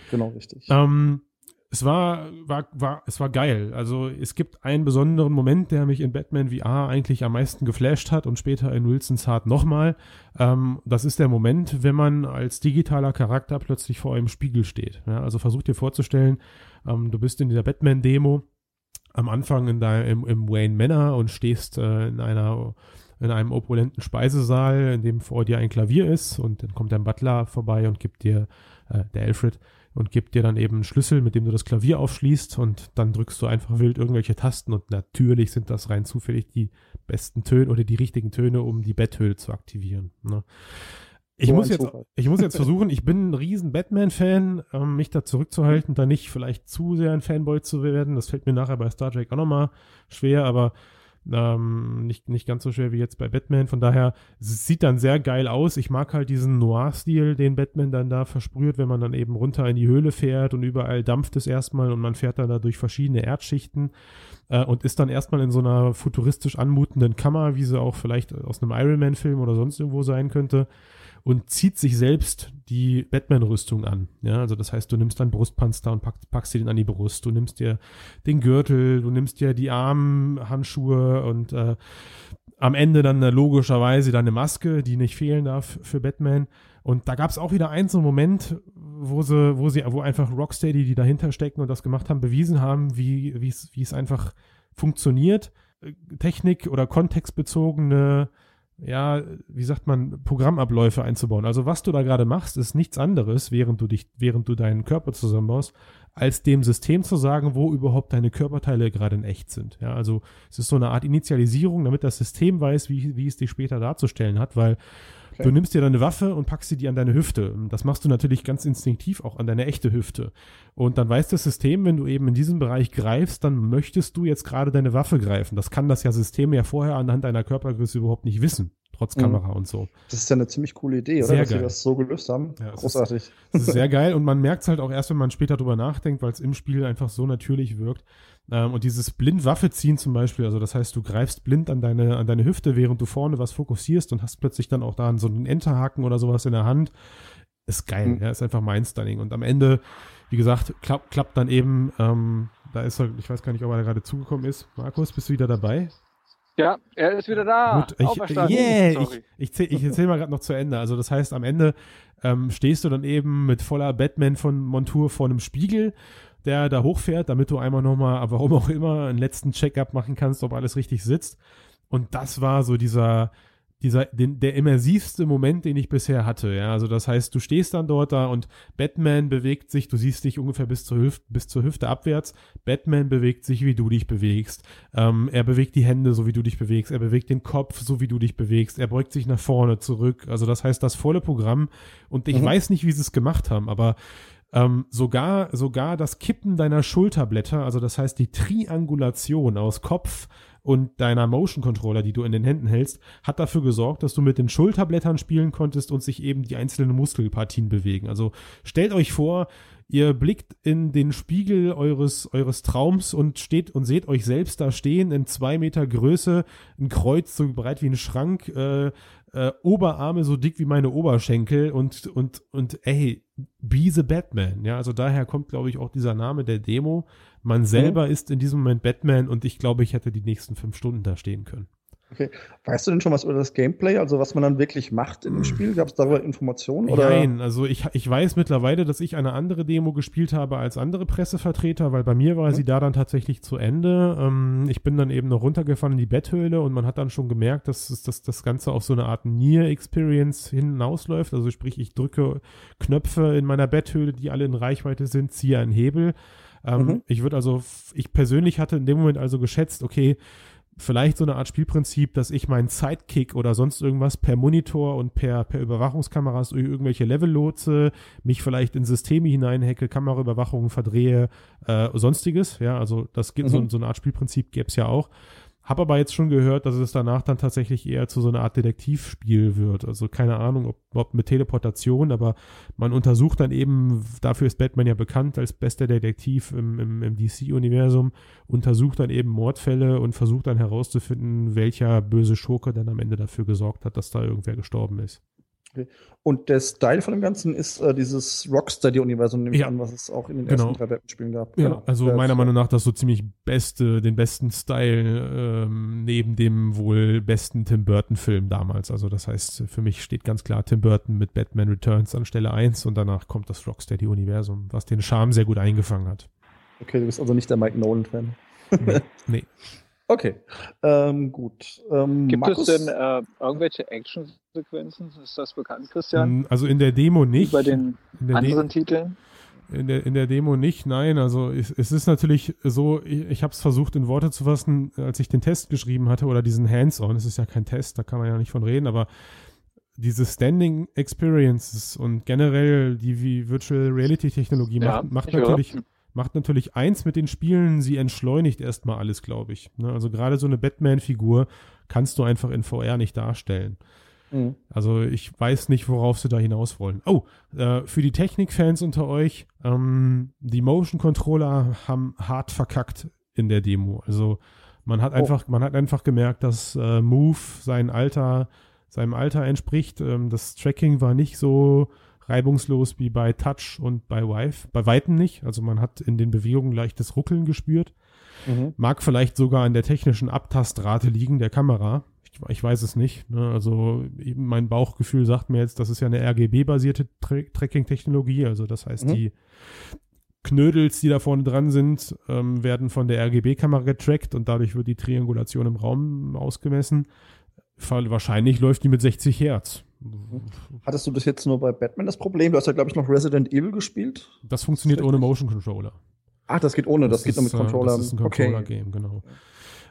Genau, richtig. Ähm, es war, war, war, es war geil. Also es gibt einen besonderen Moment, der mich in Batman VR eigentlich am meisten geflasht hat und später in Wilson's Heart nochmal. Ähm, das ist der Moment, wenn man als digitaler Charakter plötzlich vor einem Spiegel steht. Ja, also versuch dir vorzustellen, ähm, du bist in dieser Batman-Demo am Anfang in dein, im, im Wayne Manor und stehst äh, in einer in einem opulenten Speisesaal, in dem vor dir ein Klavier ist und dann kommt dein Butler vorbei und gibt dir, äh, der Alfred, und gibt dir dann eben einen Schlüssel, mit dem du das Klavier aufschließt und dann drückst du einfach wild irgendwelche Tasten und natürlich sind das rein zufällig die besten Töne oder die richtigen Töne, um die Betthöhle zu aktivieren. Ne? Ich, so muss jetzt, ich muss jetzt versuchen, ich bin ein riesen Batman-Fan, ähm, mich da zurückzuhalten, da nicht vielleicht zu sehr ein Fanboy zu werden. Das fällt mir nachher bei Star Trek auch nochmal schwer, aber ähm, nicht, nicht ganz so schwer wie jetzt bei Batman. Von daher, sieht dann sehr geil aus. Ich mag halt diesen Noir-Stil, den Batman dann da versprüht, wenn man dann eben runter in die Höhle fährt und überall dampft es erstmal und man fährt dann da durch verschiedene Erdschichten äh, und ist dann erstmal in so einer futuristisch anmutenden Kammer, wie sie auch vielleicht aus einem Iron Man-Film oder sonst irgendwo sein könnte und zieht sich selbst die Batman-Rüstung an. Ja, also das heißt, du nimmst deinen Brustpanzer und packst, packst dir den an die Brust. Du nimmst dir den Gürtel, du nimmst dir die Armhandschuhe und äh, am Ende dann äh, logischerweise deine Maske, die nicht fehlen darf für Batman. Und da gab es auch wieder einen so einen Moment, wo sie, wo sie, wo einfach Rocksteady, die dahinter stecken und das gemacht haben, bewiesen haben, wie, es einfach funktioniert, äh, Technik oder kontextbezogene ja, wie sagt man, Programmabläufe einzubauen. Also was du da gerade machst, ist nichts anderes, während du dich, während du deinen Körper zusammenbaust, als dem System zu sagen, wo überhaupt deine Körperteile gerade in echt sind. Ja, also es ist so eine Art Initialisierung, damit das System weiß, wie, wie es dich später darzustellen hat, weil Okay. Du nimmst dir deine Waffe und packst sie dir an deine Hüfte. Das machst du natürlich ganz instinktiv auch an deine echte Hüfte. Und dann weiß das System, wenn du eben in diesem Bereich greifst, dann möchtest du jetzt gerade deine Waffe greifen. Das kann das ja System ja vorher anhand deiner Körpergröße überhaupt nicht wissen trotz mhm. Kamera und so. Das ist ja eine ziemlich coole Idee, oder? Sehr dass geil. sie das so gelöst haben. Ja, Großartig. Ist, das ist sehr geil und man merkt es halt auch erst, wenn man später drüber nachdenkt, weil es im Spiel einfach so natürlich wirkt. Ähm, und dieses Blindwaffe ziehen zum Beispiel, also das heißt, du greifst blind an deine, an deine Hüfte, während du vorne was fokussierst und hast plötzlich dann auch da so einen Enterhaken oder sowas in der Hand. Ist geil, mhm. ja, ist einfach Mindstunning. Und am Ende, wie gesagt, klappt, klappt dann eben, ähm, da ist er, ich weiß gar nicht, ob er da gerade zugekommen ist. Markus, bist du wieder dabei? Ja, er ist wieder da. Gut, ich, yeah, ich, ich, ich erzähle mal gerade noch zu Ende. Also das heißt, am Ende ähm, stehst du dann eben mit voller Batman von Montur vor einem Spiegel der da hochfährt, damit du einmal nochmal, warum auch immer, einen letzten Check-up machen kannst, ob alles richtig sitzt. Und das war so dieser, dieser, den, der immersivste Moment, den ich bisher hatte. Ja, also das heißt, du stehst dann dort da und Batman bewegt sich, du siehst dich ungefähr bis zur Hüfte, bis zur Hüfte abwärts. Batman bewegt sich, wie du dich bewegst. Ähm, er bewegt die Hände, so wie du dich bewegst. Er bewegt den Kopf, so wie du dich bewegst. Er beugt sich nach vorne, zurück. Also das heißt, das volle Programm. Und ich mhm. weiß nicht, wie sie es gemacht haben, aber ähm, sogar, sogar das Kippen deiner Schulterblätter, also das heißt die Triangulation aus Kopf, und deiner Motion Controller, die du in den Händen hältst, hat dafür gesorgt, dass du mit den Schulterblättern spielen konntest und sich eben die einzelnen Muskelpartien bewegen. Also stellt euch vor, ihr blickt in den Spiegel eures, eures Traums und steht und seht euch selbst da stehen in zwei Meter Größe, ein Kreuz so breit wie ein Schrank, äh, äh, Oberarme so dick wie meine Oberschenkel und, und, und ey, be the Batman. Ja, also daher kommt, glaube ich, auch dieser Name der Demo. Man selber mhm. ist in diesem Moment Batman und ich glaube, ich hätte die nächsten fünf Stunden da stehen können. Okay. Weißt du denn schon was über das Gameplay, also was man dann wirklich macht im Spiel? Gab es darüber Informationen? Oder? Nein, also ich, ich weiß mittlerweile, dass ich eine andere Demo gespielt habe als andere Pressevertreter, weil bei mir war mhm. sie da dann tatsächlich zu Ende. Ähm, ich bin dann eben noch runtergefahren in die Betthöhle und man hat dann schon gemerkt, dass, es, dass das Ganze auf so eine Art Near-Experience hinausläuft. Also sprich, ich drücke Knöpfe in meiner Betthöhle, die alle in Reichweite sind, ziehe einen Hebel. Ähm, mhm. Ich würde also, ich persönlich hatte in dem Moment also geschätzt, okay, vielleicht so eine Art Spielprinzip, dass ich meinen Sidekick oder sonst irgendwas per Monitor und per, per Überwachungskameras durch irgendwelche Level lotse, mich vielleicht in Systeme hineinhacke, Kameraüberwachung verdrehe, äh, sonstiges. Ja, also das gibt mhm. so, so eine Art Spielprinzip gäbe es ja auch. Habe aber jetzt schon gehört, dass es danach dann tatsächlich eher zu so einer Art Detektivspiel wird. Also keine Ahnung, ob, ob mit Teleportation, aber man untersucht dann eben, dafür ist Batman ja bekannt als bester Detektiv im, im, im DC-Universum, untersucht dann eben Mordfälle und versucht dann herauszufinden, welcher böse Schurke dann am Ende dafür gesorgt hat, dass da irgendwer gestorben ist. Und der Style von dem Ganzen ist äh, dieses Rocksteady-Universum, nehme ich ja. an, was es auch in den genau. ersten drei Batman-Spielen gab. Ja, genau. also meiner Meinung nach das so ziemlich beste, den besten Style ähm, neben dem wohl besten Tim Burton-Film damals. Also das heißt, für mich steht ganz klar Tim Burton mit Batman Returns an Stelle 1 und danach kommt das Rocksteady-Universum, was den Charme sehr gut eingefangen hat. Okay, du bist also nicht der Mike Nolan-Fan. Nee. nee. Okay, ähm, gut. Ähm, Gibt Markus? es denn äh, irgendwelche Action-Sequenzen? Ist das bekannt, Christian? Hm, also in der Demo nicht. Bei den anderen De Titeln? In der, in der Demo nicht, nein. Also es, es ist natürlich so, ich, ich habe es versucht in Worte zu fassen, als ich den Test geschrieben hatte oder diesen Hands-on. Es ist ja kein Test, da kann man ja nicht von reden, aber diese Standing Experiences und generell die wie Virtual Reality Technologie ja, macht, macht natürlich höre macht natürlich eins mit den Spielen, sie entschleunigt erstmal alles, glaube ich. Ne? Also gerade so eine Batman-Figur kannst du einfach in VR nicht darstellen. Mhm. Also ich weiß nicht, worauf sie da hinaus wollen. Oh, äh, für die Technik-Fans unter euch, ähm, die Motion-Controller haben hart verkackt in der Demo. Also man hat oh. einfach, man hat einfach gemerkt, dass äh, Move sein Alter, seinem Alter entspricht. Ähm, das Tracking war nicht so reibungslos wie bei Touch und bei Vive. Bei Weitem nicht. Also man hat in den Bewegungen leichtes Ruckeln gespürt. Mhm. Mag vielleicht sogar an der technischen Abtastrate liegen der Kamera. Ich, ich weiß es nicht. Ne? Also mein Bauchgefühl sagt mir jetzt, das ist ja eine RGB-basierte Tra Tracking-Technologie. Also das heißt, mhm. die Knödels, die da vorne dran sind, ähm, werden von der RGB-Kamera getrackt und dadurch wird die Triangulation im Raum ausgemessen. Wahrscheinlich läuft die mit 60 Hertz. Hattest du das jetzt nur bei Batman das Problem? Du hast ja, glaube ich, noch Resident Evil gespielt. Das funktioniert ohne Motion Controller. Ach, das geht ohne, das, das geht nur mit Controller. Äh, das ist ein Controller-Game, okay. genau.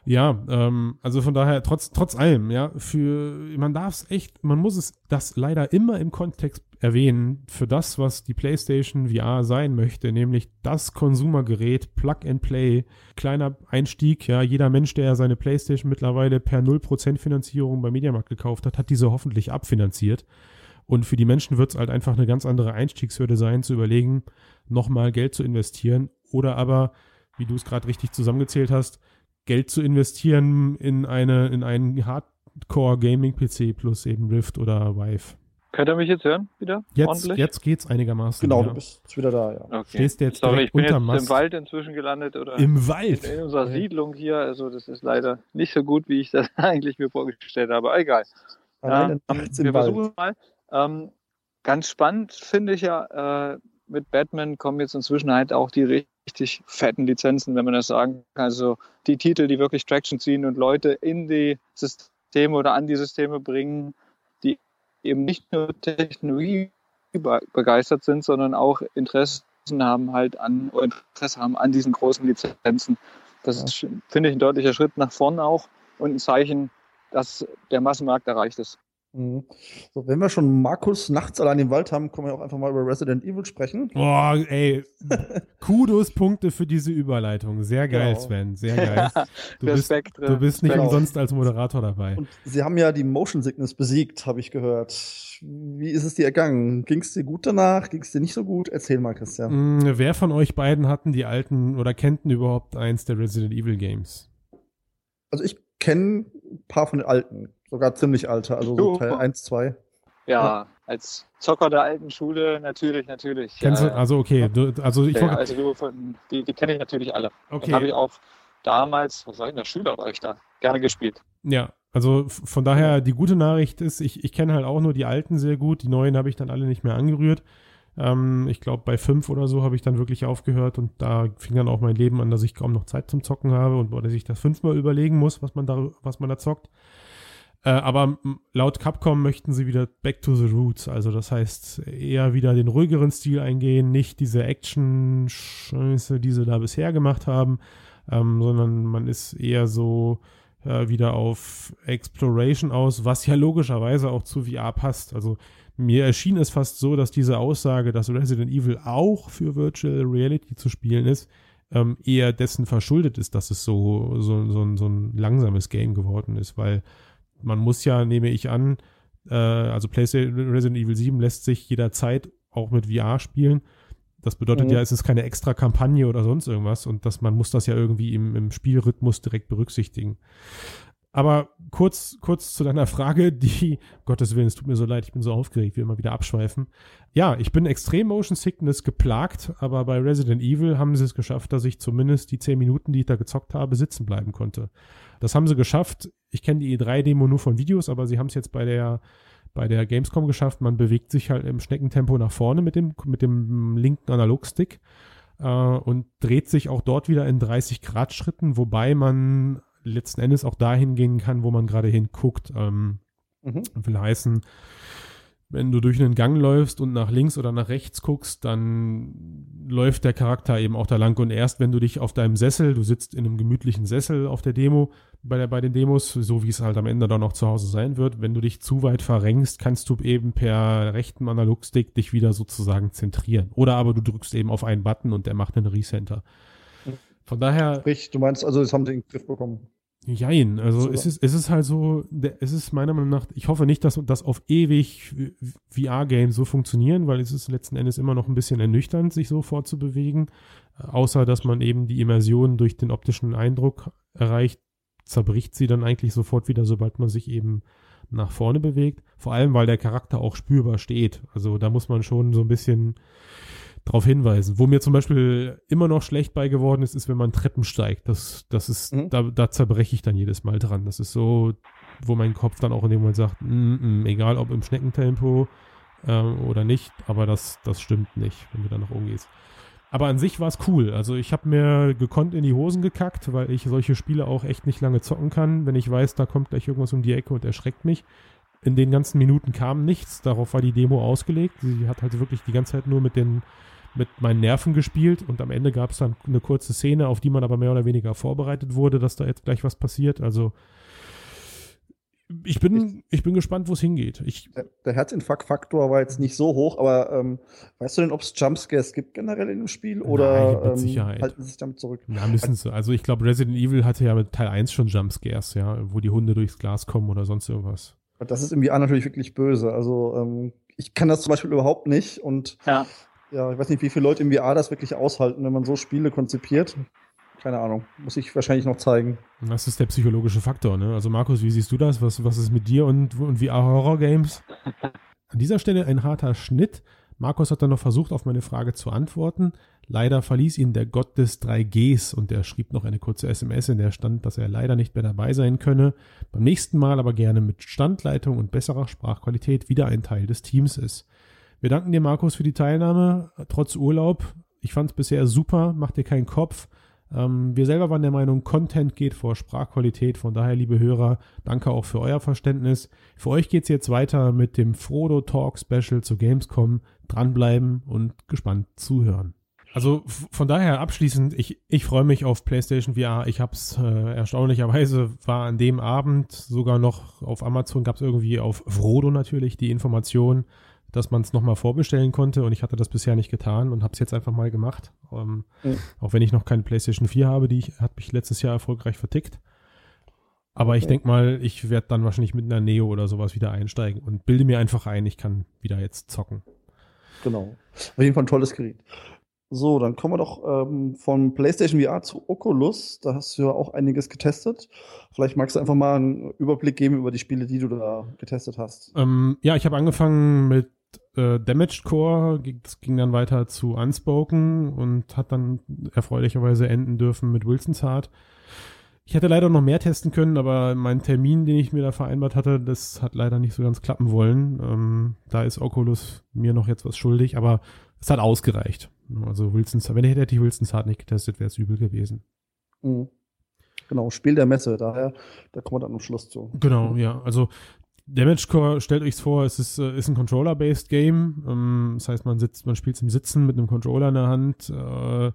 Ja, ähm, also von daher, trotz, trotz allem, ja, für, man darf es echt, man muss es das leider immer im Kontext erwähnen, für das, was die PlayStation VR sein möchte, nämlich das Konsumergerät, Plug and Play, kleiner Einstieg, ja, jeder Mensch, der seine PlayStation mittlerweile per 0% Finanzierung beim Mediamarkt gekauft hat, hat diese hoffentlich abfinanziert. Und für die Menschen wird es halt einfach eine ganz andere Einstiegshürde sein, zu überlegen, nochmal Geld zu investieren oder aber, wie du es gerade richtig zusammengezählt hast, Geld zu investieren in eine in einen Hardcore Gaming PC plus eben Rift oder Vive. Könnt ihr mich jetzt hören wieder? Jetzt, ordentlich? jetzt geht's einigermaßen. Genau, ja. du bist wieder da, ja. Okay. Stehst jetzt Sorry, ich bin jetzt Mast. im Wald inzwischen gelandet oder im Wald in, in unserer Siedlung hier. Also das ist leider nicht so gut, wie ich das eigentlich mir vorgestellt habe. Aber egal. Ja, ähm, wir versuchen mal. Ähm, ganz spannend finde ich ja, äh, mit Batman kommen jetzt inzwischen halt auch die richtig fetten Lizenzen, wenn man das sagen kann. Also die Titel, die wirklich Traction ziehen und Leute in die Systeme oder an die Systeme bringen, die eben nicht nur Technologie begeistert sind, sondern auch Interessen haben halt an Interesse haben an diesen großen Lizenzen. Das ist, finde ich, ein deutlicher Schritt nach vorne auch und ein Zeichen, dass der Massenmarkt erreicht ist. Mhm. So, wenn wir schon Markus nachts allein im Wald haben, können wir auch einfach mal über Resident Evil sprechen. Boah, ey, Kudos-Punkte für diese Überleitung. Sehr geil, genau. Sven, sehr geil. Du bist, du bist nicht genau. umsonst als Moderator dabei. Und Sie haben ja die Motion Sickness besiegt, habe ich gehört. Wie ist es dir ergangen? Ging es dir gut danach? Ging es dir nicht so gut? Erzähl mal, Christian. Mm, wer von euch beiden hatten die alten oder kennten überhaupt eins der Resident Evil Games? Also ich kenne ein paar von den alten. Sogar ziemlich alte, also so Teil 1, 2. Ja, ja, als Zocker der alten Schule natürlich, natürlich. Kennst du, also okay, du, also ich ja, also von, die, die kenne ich natürlich alle. Okay. habe ich auch damals, was sag ich, in der Schule war ich da, gerne gespielt. Ja, also von daher, die gute Nachricht ist, ich, ich kenne halt auch nur die alten sehr gut, die neuen habe ich dann alle nicht mehr angerührt. Ähm, ich glaube, bei fünf oder so habe ich dann wirklich aufgehört und da fing dann auch mein Leben an, dass ich kaum noch Zeit zum Zocken habe und dass ich das fünfmal überlegen muss, was man da, was man da zockt. Äh, aber laut Capcom möchten sie wieder back to the roots. Also das heißt, eher wieder den ruhigeren Stil eingehen, nicht diese Action-Scheiße, die sie da bisher gemacht haben, ähm, sondern man ist eher so äh, wieder auf Exploration aus, was ja logischerweise auch zu VR passt. Also mir erschien es fast so, dass diese Aussage, dass Resident Evil auch für Virtual Reality zu spielen ist, ähm, eher dessen verschuldet ist, dass es so, so, so, so ein langsames Game geworden ist, weil man muss ja, nehme ich an, äh, also PlayStation Resident Evil 7 lässt sich jederzeit auch mit VR spielen. Das bedeutet mhm. ja, es ist keine extra Kampagne oder sonst irgendwas und dass man muss das ja irgendwie im, im Spielrhythmus direkt berücksichtigen. Aber kurz, kurz zu deiner Frage, die, Gottes Willen, es tut mir so leid, ich bin so aufgeregt, wir immer wieder abschweifen. Ja, ich bin extrem Motion Sickness geplagt, aber bei Resident Evil haben sie es geschafft, dass ich zumindest die zehn Minuten, die ich da gezockt habe, sitzen bleiben konnte. Das haben sie geschafft. Ich kenne die E3-Demo nur von Videos, aber sie haben es jetzt bei der, bei der Gamescom geschafft. Man bewegt sich halt im Schneckentempo nach vorne mit dem, mit dem linken Analogstick äh, und dreht sich auch dort wieder in 30 Grad Schritten, wobei man letzten Endes auch dahin gehen kann, wo man gerade hinguckt. Ähm, mhm. Will heißen, wenn du durch einen Gang läufst und nach links oder nach rechts guckst, dann läuft der Charakter eben auch da lang. Und erst wenn du dich auf deinem Sessel, du sitzt in einem gemütlichen Sessel auf der Demo, bei, der, bei den Demos, so wie es halt am Ende dann auch zu Hause sein wird, wenn du dich zu weit verrenkst, kannst du eben per rechten Analogstick dich wieder sozusagen zentrieren. Oder aber du drückst eben auf einen Button und der macht einen Recenter. Mhm. Von daher. Sprich, du meinst also, es haben den Griff bekommen. Jein, also es ist, es ist halt so, es ist meiner Meinung nach, ich hoffe nicht, dass das auf ewig VR-Games so funktionieren, weil es ist letzten Endes immer noch ein bisschen ernüchternd, sich so fortzubewegen. Außer, dass man eben die Immersion durch den optischen Eindruck erreicht, zerbricht sie dann eigentlich sofort wieder, sobald man sich eben nach vorne bewegt. Vor allem, weil der Charakter auch spürbar steht. Also da muss man schon so ein bisschen darauf hinweisen. Wo mir zum Beispiel immer noch schlecht bei geworden ist, ist, wenn man Treppen steigt. Das, das ist, mhm. da, da zerbreche ich dann jedes Mal dran. Das ist so, wo mein Kopf dann auch in dem Moment sagt, mm, mm, egal ob im Schneckentempo äh, oder nicht, aber das, das stimmt nicht, wenn du da noch umgehst. Aber an sich war es cool. Also ich habe mir gekonnt in die Hosen gekackt, weil ich solche Spiele auch echt nicht lange zocken kann, wenn ich weiß, da kommt gleich irgendwas um die Ecke und erschreckt mich. In den ganzen Minuten kam nichts, darauf war die Demo ausgelegt. Sie hat halt wirklich die ganze Zeit nur mit den mit meinen Nerven gespielt und am Ende gab es dann eine kurze Szene, auf die man aber mehr oder weniger vorbereitet wurde, dass da jetzt gleich was passiert. Also ich bin, ich, bin gespannt, wo es hingeht. Ich, der, der Herzinfarkt-Faktor war jetzt nicht so hoch, aber ähm, weißt du denn, ob es Jumpscares gibt generell in dem Spiel oder Nein, ähm, halten sie sich damit zurück? Ja, müssen sie. Also ich glaube, Resident Evil hatte ja mit Teil 1 schon Jumpscares, ja, wo die Hunde durchs Glas kommen oder sonst irgendwas. Das ist irgendwie natürlich wirklich böse. Also ähm, ich kann das zum Beispiel überhaupt nicht und ja ja, ich weiß nicht, wie viele Leute im VR das wirklich aushalten, wenn man so Spiele konzipiert. Keine Ahnung. Muss ich wahrscheinlich noch zeigen. Das ist der psychologische Faktor, ne? Also Markus, wie siehst du das? Was, was ist mit dir und, und VR-Horror-Games? An dieser Stelle ein harter Schnitt. Markus hat dann noch versucht, auf meine Frage zu antworten. Leider verließ ihn der Gott des 3Gs und er schrieb noch eine kurze SMS, in der stand, dass er leider nicht mehr dabei sein könne, beim nächsten Mal aber gerne mit Standleitung und besserer Sprachqualität wieder ein Teil des Teams ist. Wir danken dir, Markus, für die Teilnahme, trotz Urlaub. Ich fand es bisher super, mach dir keinen Kopf. Ähm, wir selber waren der Meinung, Content geht vor Sprachqualität. Von daher, liebe Hörer, danke auch für euer Verständnis. Für euch geht es jetzt weiter mit dem Frodo Talk Special zu Gamescom. Dranbleiben und gespannt zuhören. Also von daher abschließend, ich, ich freue mich auf PlayStation VR. Ich habe es äh, erstaunlicherweise, war an dem Abend sogar noch auf Amazon, gab es irgendwie auf Frodo natürlich die Information, dass man es nochmal vorbestellen konnte und ich hatte das bisher nicht getan und habe es jetzt einfach mal gemacht. Ähm, mhm. Auch wenn ich noch keine PlayStation 4 habe, die ich, hat mich letztes Jahr erfolgreich vertickt. Aber okay. ich denke mal, ich werde dann wahrscheinlich mit einer Neo oder sowas wieder einsteigen und bilde mir einfach ein, ich kann wieder jetzt zocken. Genau. Auf jeden Fall ein tolles Gerät. So, dann kommen wir doch ähm, von PlayStation VR zu Oculus. Da hast du ja auch einiges getestet. Vielleicht magst du einfach mal einen Überblick geben über die Spiele, die du da getestet hast. Ähm, ja, ich habe angefangen mit äh, Damaged Core, das ging dann weiter zu Unspoken und hat dann erfreulicherweise enden dürfen mit Wilson's Heart. Ich hätte leider noch mehr testen können, aber mein Termin, den ich mir da vereinbart hatte, das hat leider nicht so ganz klappen wollen. Ähm, da ist Oculus mir noch jetzt was schuldig, aber es hat ausgereicht. Also Wilson's, wenn ich hätte ich Wilson's Heart nicht getestet, wäre es übel gewesen. Mhm. Genau, Spiel der Messe, daher, da kommen wir dann am Schluss zu. Genau, ja. Also Damage Core, stellt euch vor, es ist, äh, ist ein Controller-based Game. Ähm, das heißt, man sitzt, man spielt im Sitzen mit einem Controller in der Hand. Äh,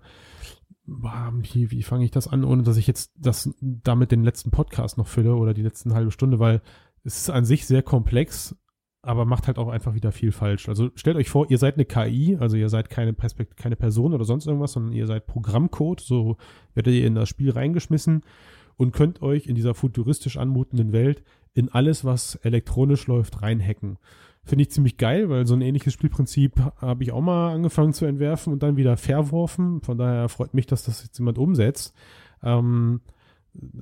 wie, wie fange ich das an, ohne dass ich jetzt das damit den letzten Podcast noch fülle oder die letzten halbe Stunde, weil es ist an sich sehr komplex, aber macht halt auch einfach wieder viel falsch. Also stellt euch vor, ihr seid eine KI, also ihr seid keine Perspekt keine Person oder sonst irgendwas, sondern ihr seid Programmcode, so werdet ihr in das Spiel reingeschmissen und könnt euch in dieser futuristisch anmutenden Welt in alles, was elektronisch läuft, reinhacken. Finde ich ziemlich geil, weil so ein ähnliches Spielprinzip habe ich auch mal angefangen zu entwerfen und dann wieder verworfen. Von daher freut mich, dass das jetzt jemand umsetzt. Ähm,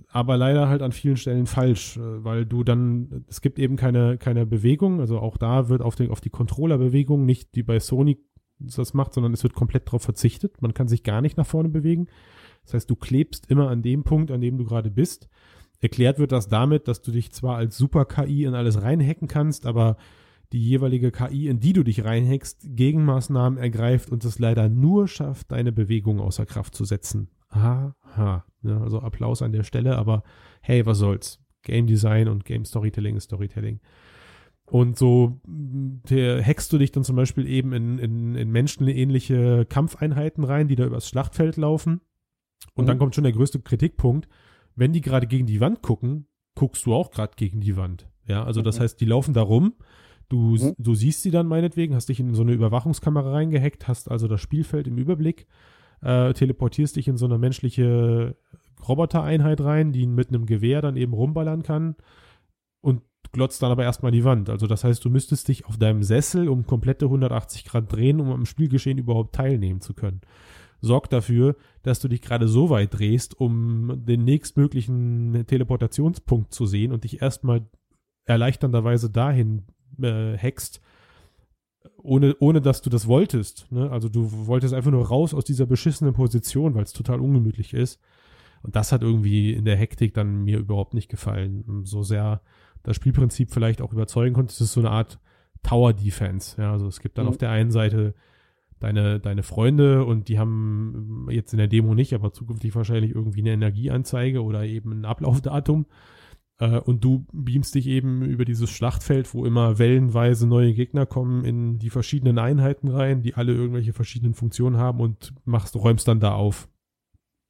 aber leider halt an vielen Stellen falsch, äh, weil du dann, es gibt eben keine, keine Bewegung, also auch da wird auf die, auf die Controller-Bewegung nicht die bei Sony das macht, sondern es wird komplett darauf verzichtet. Man kann sich gar nicht nach vorne bewegen. Das heißt, du klebst immer an dem Punkt, an dem du gerade bist. Erklärt wird das damit, dass du dich zwar als Super-KI in alles reinhacken kannst, aber die jeweilige KI, in die du dich reinhackst, Gegenmaßnahmen ergreift und es leider nur schafft, deine Bewegung außer Kraft zu setzen. Aha. Ja, also Applaus an der Stelle, aber hey, was soll's? Game Design und Game Storytelling ist Storytelling. Und so hackst du dich dann zum Beispiel eben in, in, in menschenähnliche Kampfeinheiten rein, die da übers Schlachtfeld laufen. Und mhm. dann kommt schon der größte Kritikpunkt. Wenn die gerade gegen die Wand gucken, guckst du auch gerade gegen die Wand. Ja, also das mhm. heißt, die laufen da rum Du, mhm. du siehst sie dann meinetwegen, hast dich in so eine Überwachungskamera reingehackt, hast also das Spielfeld im Überblick, äh, teleportierst dich in so eine menschliche Robotereinheit rein, die mit einem Gewehr dann eben rumballern kann und glotzt dann aber erstmal die Wand. Also das heißt, du müsstest dich auf deinem Sessel um komplette 180 Grad drehen, um am Spielgeschehen überhaupt teilnehmen zu können. Sorg dafür, dass du dich gerade so weit drehst, um den nächstmöglichen Teleportationspunkt zu sehen und dich erstmal erleichternderweise dahin äh, hackst, ohne, ohne dass du das wolltest. Ne? Also du wolltest einfach nur raus aus dieser beschissenen Position, weil es total ungemütlich ist. Und das hat irgendwie in der Hektik dann mir überhaupt nicht gefallen. So sehr das Spielprinzip vielleicht auch überzeugen konnte, es ist so eine Art Tower Defense. Ja, also es gibt dann mhm. auf der einen Seite deine, deine Freunde und die haben jetzt in der Demo nicht, aber zukünftig wahrscheinlich irgendwie eine Energieanzeige oder eben ein Ablaufdatum. Äh, und du beamst dich eben über dieses Schlachtfeld, wo immer wellenweise neue Gegner kommen, in die verschiedenen Einheiten rein, die alle irgendwelche verschiedenen Funktionen haben und machst, räumst dann da auf.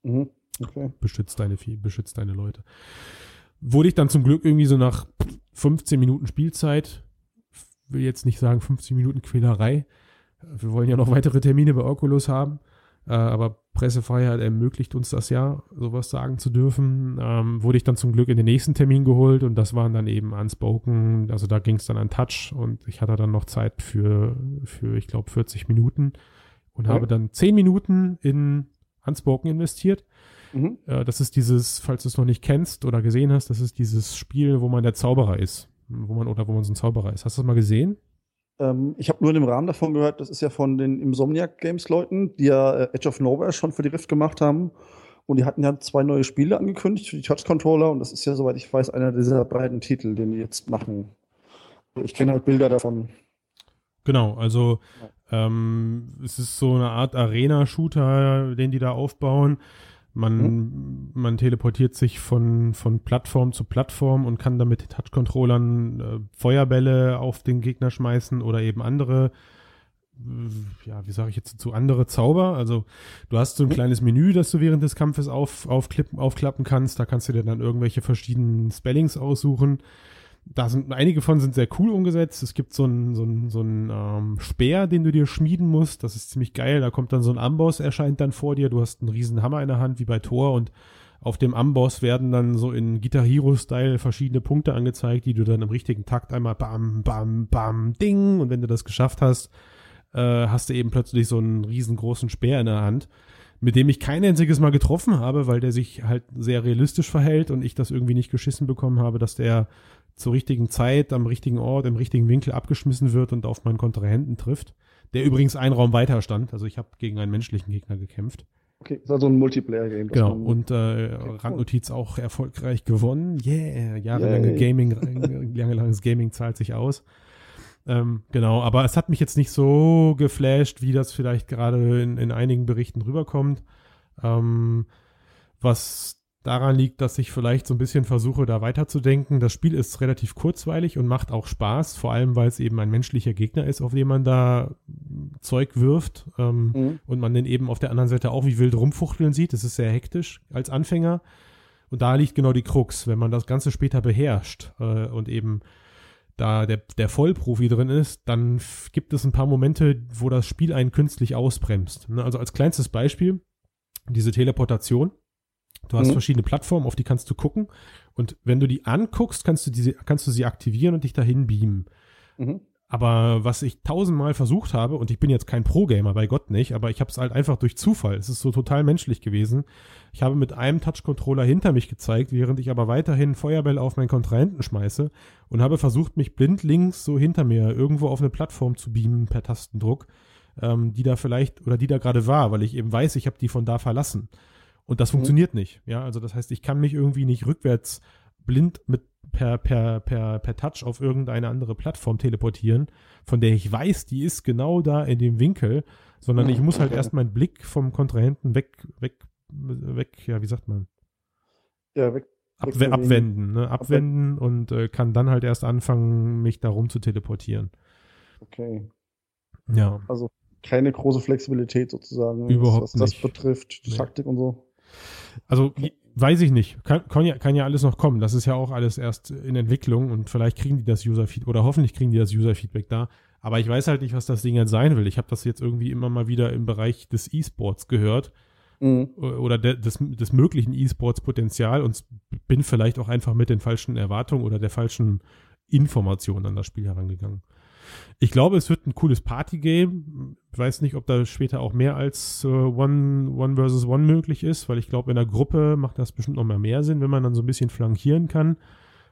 Mhm. Okay. Beschützt deine beschützt deine Leute. Wurde ich dann zum Glück irgendwie so nach 15 Minuten Spielzeit, will jetzt nicht sagen 15 Minuten Quälerei, wir wollen ja noch weitere Termine bei Oculus haben, äh, aber Pressefreiheit ermöglicht uns das ja, sowas sagen zu dürfen. Ähm, wurde ich dann zum Glück in den nächsten Termin geholt und das waren dann eben Unspoken. Also da ging es dann an Touch und ich hatte dann noch Zeit für, für ich glaube, 40 Minuten und okay. habe dann 10 Minuten in Unspoken investiert. Mhm. Äh, das ist dieses, falls du es noch nicht kennst oder gesehen hast, das ist dieses Spiel, wo man der Zauberer ist. Wo man, oder wo man so ein Zauberer ist. Hast du das mal gesehen? Ähm, ich habe nur in dem Rahmen davon gehört, das ist ja von den Insomniac Games Leuten, die ja äh, Edge of Nowhere schon für die Rift gemacht haben. Und die hatten ja zwei neue Spiele angekündigt für die Touch Controller. Und das ist ja, soweit ich weiß, einer dieser beiden Titel, den die jetzt machen. Ich kenne halt Bilder davon. Genau, also ähm, es ist so eine Art Arena-Shooter, den die da aufbauen. Man, mhm. man teleportiert sich von, von Plattform zu Plattform und kann dann mit Touch-Controllern äh, Feuerbälle auf den Gegner schmeißen oder eben andere ja, wie sage ich jetzt dazu, andere Zauber. Also du hast so ein mhm. kleines Menü, das du während des Kampfes auf, aufklappen kannst. Da kannst du dir dann irgendwelche verschiedenen Spellings aussuchen. Da sind einige von sind sehr cool umgesetzt. Es gibt so einen so so einen ähm, Speer, den du dir schmieden musst. Das ist ziemlich geil. Da kommt dann so ein Amboss, erscheint dann vor dir. Du hast einen riesen Hammer in der Hand, wie bei Thor. Und auf dem Amboss werden dann so in Guitar Hero-Style verschiedene Punkte angezeigt, die du dann im richtigen Takt einmal bam, bam, bam, ding. Und wenn du das geschafft hast, äh, hast du eben plötzlich so einen riesengroßen Speer in der Hand, mit dem ich kein einziges Mal getroffen habe, weil der sich halt sehr realistisch verhält und ich das irgendwie nicht geschissen bekommen habe, dass der zur richtigen Zeit, am richtigen Ort, im richtigen Winkel abgeschmissen wird und auf meinen Kontrahenten trifft. Der übrigens einen Raum weiter stand. Also ich habe gegen einen menschlichen Gegner gekämpft. Okay, ist also ein Multiplayer-Game. Genau, und äh, okay, Randnotiz auch erfolgreich gewonnen. Yeah, jahrelange yeah. Gaming, jahrelanges Gaming zahlt sich aus. Ähm, genau, aber es hat mich jetzt nicht so geflasht, wie das vielleicht gerade in, in einigen Berichten rüberkommt. Ähm, was daran liegt, dass ich vielleicht so ein bisschen versuche, da weiterzudenken. Das Spiel ist relativ kurzweilig und macht auch Spaß, vor allem weil es eben ein menschlicher Gegner ist, auf den man da Zeug wirft ähm, mhm. und man den eben auf der anderen Seite auch wie wild rumfuchteln sieht. Das ist sehr hektisch als Anfänger. Und da liegt genau die Krux, wenn man das Ganze später beherrscht äh, und eben da der, der Vollprofi drin ist, dann gibt es ein paar Momente, wo das Spiel einen künstlich ausbremst. Ne? Also als kleinstes Beispiel, diese Teleportation. Du hast mhm. verschiedene Plattformen, auf die kannst du gucken. Und wenn du die anguckst, kannst du, diese, kannst du sie aktivieren und dich dahin beamen. Mhm. Aber was ich tausendmal versucht habe, und ich bin jetzt kein Pro-Gamer, bei Gott nicht, aber ich habe es halt einfach durch Zufall, es ist so total menschlich gewesen. Ich habe mit einem Touch-Controller hinter mich gezeigt, während ich aber weiterhin Feuerbälle auf meinen Kontrahenten schmeiße und habe versucht, mich blindlings so hinter mir irgendwo auf eine Plattform zu beamen per Tastendruck, ähm, die da vielleicht oder die da gerade war, weil ich eben weiß, ich habe die von da verlassen. Und das mhm. funktioniert nicht. Ja, also das heißt, ich kann mich irgendwie nicht rückwärts blind mit per, per, per, per Touch auf irgendeine andere Plattform teleportieren, von der ich weiß, die ist genau da in dem Winkel, sondern ich muss halt erst meinen Blick vom Kontrahenten weg, weg, weg, ja, wie sagt man? Ja, weg. Abwe abwenden, ne? Abwenden und äh, kann dann halt erst anfangen, mich darum zu teleportieren. Okay. Ja. Also keine große Flexibilität sozusagen, Überhaupt was, was das betrifft, die nee. Taktik und so. Also Weiß ich nicht. Kann, kann, ja, kann ja alles noch kommen. Das ist ja auch alles erst in Entwicklung und vielleicht kriegen die das User-Feedback oder hoffentlich kriegen die das User-Feedback da. Aber ich weiß halt nicht, was das Ding jetzt sein will. Ich habe das jetzt irgendwie immer mal wieder im Bereich des E-Sports gehört mhm. oder de, des, des möglichen E-Sports-Potenzial und bin vielleicht auch einfach mit den falschen Erwartungen oder der falschen Informationen an das Spiel herangegangen. Ich glaube, es wird ein cooles Party-Game. Ich weiß nicht, ob da später auch mehr als äh, One, One versus One möglich ist, weil ich glaube, in der Gruppe macht das bestimmt noch mal mehr Sinn, wenn man dann so ein bisschen flankieren kann.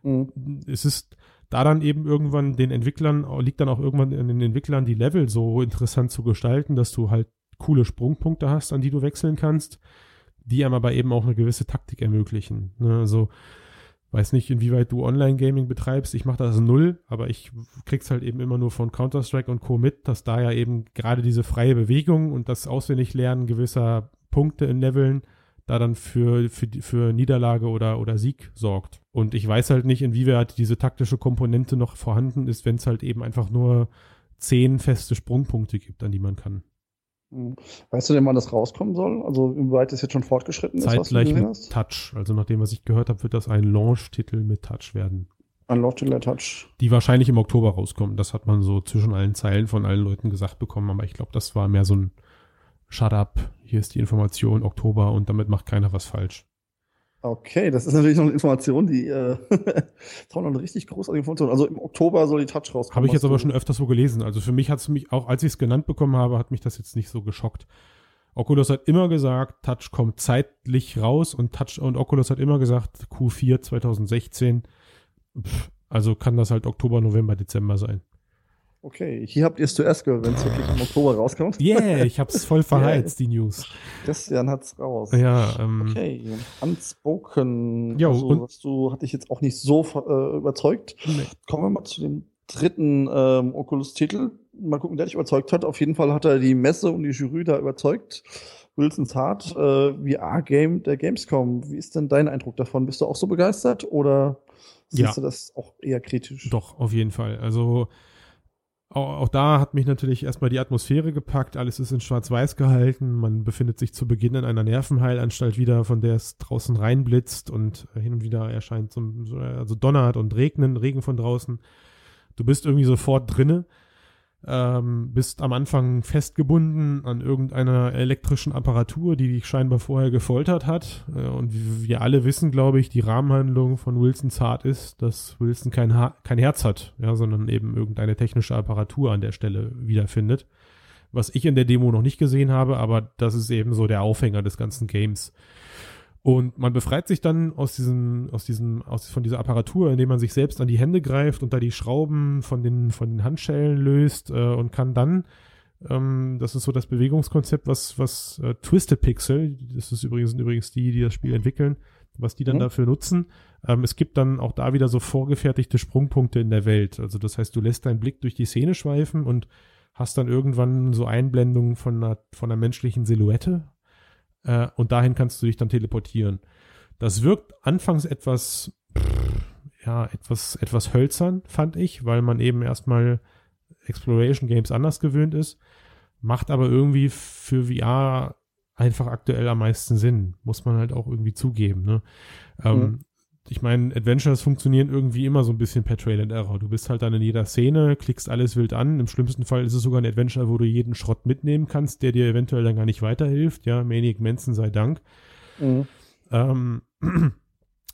Mhm. Es ist da dann eben irgendwann den Entwicklern, liegt dann auch irgendwann in den Entwicklern die Level so interessant zu gestalten, dass du halt coole Sprungpunkte hast, an die du wechseln kannst, die einem aber eben auch eine gewisse Taktik ermöglichen. Ne? Also Weiß nicht, inwieweit du Online-Gaming betreibst. Ich mache das null, aber ich krieg's halt eben immer nur von Counter-Strike und Co. mit, dass da ja eben gerade diese freie Bewegung und das Auswendiglernen gewisser Punkte in Leveln da dann für, für, für Niederlage oder, oder Sieg sorgt. Und ich weiß halt nicht, inwieweit diese taktische Komponente noch vorhanden ist, wenn es halt eben einfach nur zehn feste Sprungpunkte gibt, an die man kann. Weißt du denn, wann das rauskommen soll? Also, wie weit es jetzt schon fortgeschritten ist? Zeitgleich mit? Touch. Also, nachdem was ich gehört habe, wird das ein Launch-Titel mit Touch werden. Ein Launch-Titel mit Touch. Die wahrscheinlich im Oktober rauskommen. Das hat man so zwischen allen Zeilen von allen Leuten gesagt bekommen. Aber ich glaube, das war mehr so ein Shut up. Hier ist die Information, Oktober und damit macht keiner was falsch. Okay, das ist natürlich noch eine Information, die äh, noch eine richtig großartige Information. Also im Oktober soll die Touch rauskommen. Habe ich jetzt aber schon öfters so gelesen. Also für mich hat es mich, auch als ich es genannt bekommen habe, hat mich das jetzt nicht so geschockt. Oculus hat immer gesagt, Touch kommt zeitlich raus und Touch und Oculus hat immer gesagt, Q4 2016. Pff, also kann das halt Oktober, November, Dezember sein. Okay, hier habt ihr es zuerst gehört, wenn es wirklich im Oktober rauskommt. Yeah, ich hab's voll verheizt, die News. Christian hat's raus. Ja, ähm. Okay, Unspoken. Ja, also, was du, hatte ich jetzt auch nicht so äh, überzeugt. Nee. Kommen wir mal zu dem dritten ähm, Oculus-Titel. Mal gucken, der dich überzeugt hat. Auf jeden Fall hat er die Messe und die Jury da überzeugt. Wilson's Heart äh, VR-Game der Gamescom. Wie ist denn dein Eindruck davon? Bist du auch so begeistert oder siehst ja. du das auch eher kritisch? Doch, auf jeden Fall. Also auch, auch, da hat mich natürlich erstmal die Atmosphäre gepackt. Alles ist in Schwarz-Weiß gehalten. Man befindet sich zu Beginn in einer Nervenheilanstalt wieder, von der es draußen reinblitzt und hin und wieder erscheint so, also donnert und regnen, Regen von draußen. Du bist irgendwie sofort drinne ähm, bist am Anfang festgebunden an irgendeiner elektrischen Apparatur, die dich scheinbar vorher gefoltert hat. Äh, und wir alle wissen, glaube ich, die Rahmenhandlung von Wilsons Hart ist, dass Wilson kein, ha kein Herz hat, ja, sondern eben irgendeine technische Apparatur an der Stelle wiederfindet. Was ich in der Demo noch nicht gesehen habe, aber das ist eben so der Aufhänger des ganzen Games. Und man befreit sich dann aus diesem, aus diesem, aus, von dieser Apparatur, indem man sich selbst an die Hände greift und da die Schrauben von den, von den Handschellen löst äh, und kann dann, ähm, das ist so das Bewegungskonzept, was, was äh, Twisted Pixel, das ist übrigens, sind übrigens die, die das Spiel entwickeln, was die dann mhm. dafür nutzen. Ähm, es gibt dann auch da wieder so vorgefertigte Sprungpunkte in der Welt. Also das heißt, du lässt deinen Blick durch die Szene schweifen und hast dann irgendwann so Einblendungen von einer, von einer menschlichen Silhouette äh, und dahin kannst du dich dann teleportieren. Das wirkt anfangs etwas, ja, etwas, etwas hölzern, fand ich, weil man eben erstmal Exploration Games anders gewöhnt ist, macht aber irgendwie für VR einfach aktuell am meisten Sinn, muss man halt auch irgendwie zugeben. Ne? Mhm ich meine, Adventures funktionieren irgendwie immer so ein bisschen per Trail and Error. Du bist halt dann in jeder Szene, klickst alles wild an. Im schlimmsten Fall ist es sogar ein Adventure, wo du jeden Schrott mitnehmen kannst, der dir eventuell dann gar nicht weiterhilft. Ja, Maniac Manson sei Dank. Mhm. Ähm,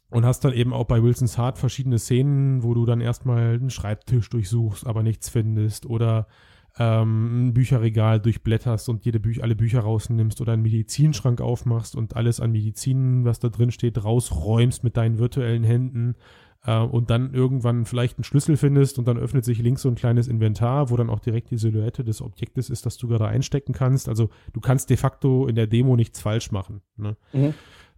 und hast dann eben auch bei Wilson's Heart verschiedene Szenen, wo du dann erstmal einen Schreibtisch durchsuchst, aber nichts findest oder ähm, ein Bücherregal durchblätterst und jede Büch alle Bücher rausnimmst oder einen Medizinschrank aufmachst und alles an Medizin, was da drin steht, rausräumst mit deinen virtuellen Händen äh, und dann irgendwann vielleicht einen Schlüssel findest und dann öffnet sich links so ein kleines Inventar, wo dann auch direkt die Silhouette des Objektes ist, das du gerade einstecken kannst. Also du kannst de facto in der Demo nichts falsch machen. Ne? Mhm.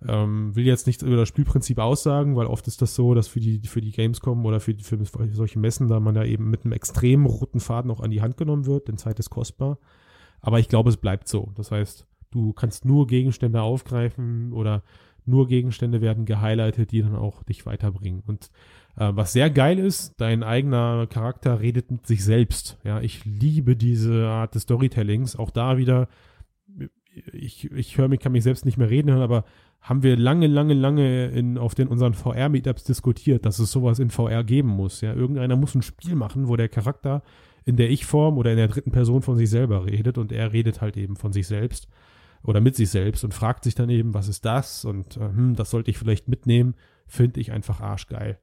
Ähm, will jetzt nichts über das Spielprinzip aussagen, weil oft ist das so, dass für die, für die Gamescom oder für, für solche Messen da man da eben mit einem extrem roten Faden auch an die Hand genommen wird, denn Zeit ist kostbar. Aber ich glaube, es bleibt so. Das heißt, du kannst nur Gegenstände aufgreifen oder nur Gegenstände werden gehighlightet, die dann auch dich weiterbringen. Und äh, was sehr geil ist, dein eigener Charakter redet mit sich selbst. Ja, ich liebe diese Art des Storytellings. Auch da wieder, ich, ich höre mich, kann mich selbst nicht mehr reden hören, aber haben wir lange, lange, lange in, auf den unseren VR-Meetups diskutiert, dass es sowas in VR geben muss. Ja, irgendeiner muss ein Spiel machen, wo der Charakter in der Ich-Form oder in der dritten Person von sich selber redet und er redet halt eben von sich selbst oder mit sich selbst und fragt sich dann eben, was ist das und äh, hm, das sollte ich vielleicht mitnehmen, finde ich einfach arschgeil.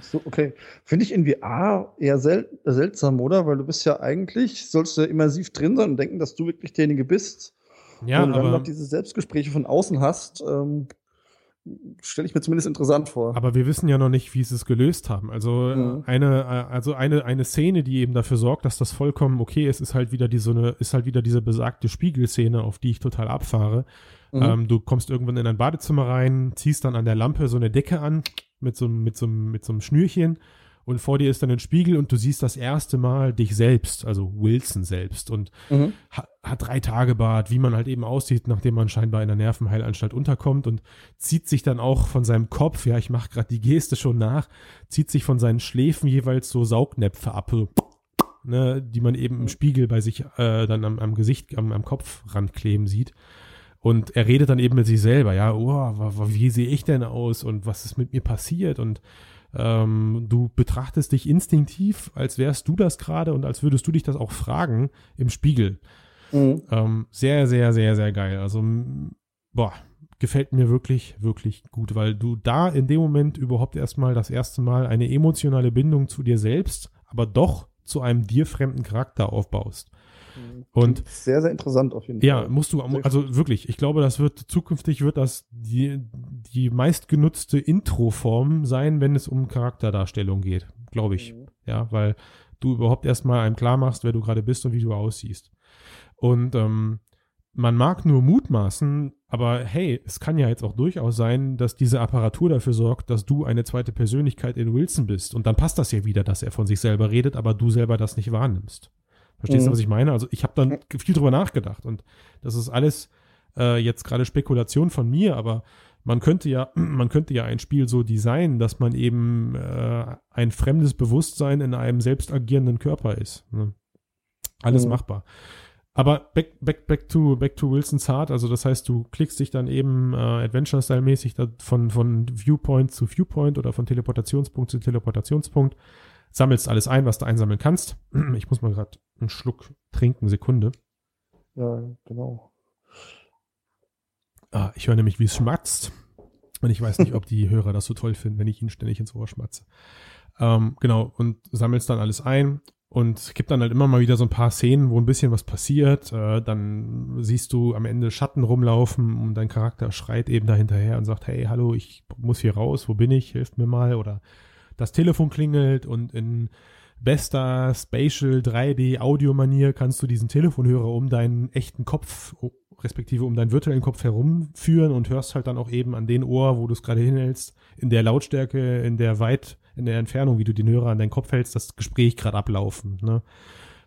So, okay. Finde ich in VR eher sel seltsam, oder? Weil du bist ja eigentlich, sollst du immersiv drin sein und denken, dass du wirklich derjenige bist, ja, und wenn du noch diese Selbstgespräche von außen hast, ähm, stelle ich mir zumindest interessant vor. Aber wir wissen ja noch nicht, wie sie es gelöst haben. Also mhm. eine, äh, also eine, eine Szene, die eben dafür sorgt, dass das vollkommen okay ist, ist halt wieder diese, eine, ist halt wieder diese besagte Spiegelszene, auf die ich total abfahre. Mhm. Ähm, du kommst irgendwann in ein Badezimmer rein, ziehst dann an der Lampe so eine Decke an mit so, mit so, mit so einem Schnürchen und vor dir ist dann ein Spiegel und du siehst das erste Mal dich selbst, also Wilson selbst und mhm. ha hat drei Tage Bart, wie man halt eben aussieht, nachdem man scheinbar in der Nervenheilanstalt unterkommt und zieht sich dann auch von seinem Kopf, ja, ich mache gerade die Geste schon nach, zieht sich von seinen Schläfen jeweils so Saugnäpfe ab, so, ne, die man eben im mhm. Spiegel bei sich äh, dann am, am Gesicht, am, am Kopfrand kleben sieht. Und er redet dann eben mit sich selber, ja, oh, wie sehe ich denn aus und was ist mit mir passiert und ähm, du betrachtest dich instinktiv, als wärst du das gerade und als würdest du dich das auch fragen im Spiegel. Mhm. Ähm, sehr, sehr, sehr, sehr geil. Also, boah, gefällt mir wirklich, wirklich gut, weil du da in dem Moment überhaupt erstmal das erste Mal eine emotionale Bindung zu dir selbst, aber doch zu einem dir fremden Charakter aufbaust. Und sehr, sehr interessant auf jeden ja, Fall. Ja, musst du, also wirklich, ich glaube, das wird zukünftig wird das die, die meistgenutzte Intro-Form sein, wenn es um Charakterdarstellung geht, glaube ich. Mhm. Ja, weil du überhaupt erstmal einem klar machst, wer du gerade bist und wie du aussiehst. Und ähm, man mag nur mutmaßen, aber hey, es kann ja jetzt auch durchaus sein, dass diese Apparatur dafür sorgt, dass du eine zweite Persönlichkeit in Wilson bist. Und dann passt das ja wieder, dass er von sich selber redet, aber du selber das nicht wahrnimmst. Verstehst mhm. du, was ich meine? Also ich habe dann viel drüber nachgedacht und das ist alles äh, jetzt gerade Spekulation von mir, aber man könnte ja, man könnte ja ein Spiel so designen, dass man eben äh, ein fremdes Bewusstsein in einem selbst agierenden Körper ist. Ne? Alles mhm. machbar. Aber back, back, back to, back to Wilson's Heart, also das heißt, du klickst dich dann eben äh, Adventure-Style-mäßig von, von Viewpoint zu Viewpoint oder von Teleportationspunkt zu Teleportationspunkt, sammelst alles ein, was du einsammeln kannst. Ich muss mal gerade einen Schluck trinken, Sekunde. Ja, genau. Ah, ich höre nämlich, wie es schmatzt. Und ich weiß nicht, ob die Hörer das so toll finden, wenn ich ihnen ständig ins Ohr schmatze. Ähm, genau, und sammelst dann alles ein. Und es gibt dann halt immer mal wieder so ein paar Szenen, wo ein bisschen was passiert. Äh, dann siehst du am Ende Schatten rumlaufen und dein Charakter schreit eben dahinterher und sagt, hey, hallo, ich muss hier raus, wo bin ich? Hilft mir mal. Oder das Telefon klingelt und in bester Spatial 3D Audio-Manier kannst du diesen Telefonhörer um deinen echten Kopf respektive um deinen virtuellen Kopf herumführen und hörst halt dann auch eben an den Ohr, wo du es gerade hinhältst, in der Lautstärke, in der weit, in der Entfernung, wie du den Hörer an deinen Kopf hältst, das Gespräch gerade ablaufen. Ne?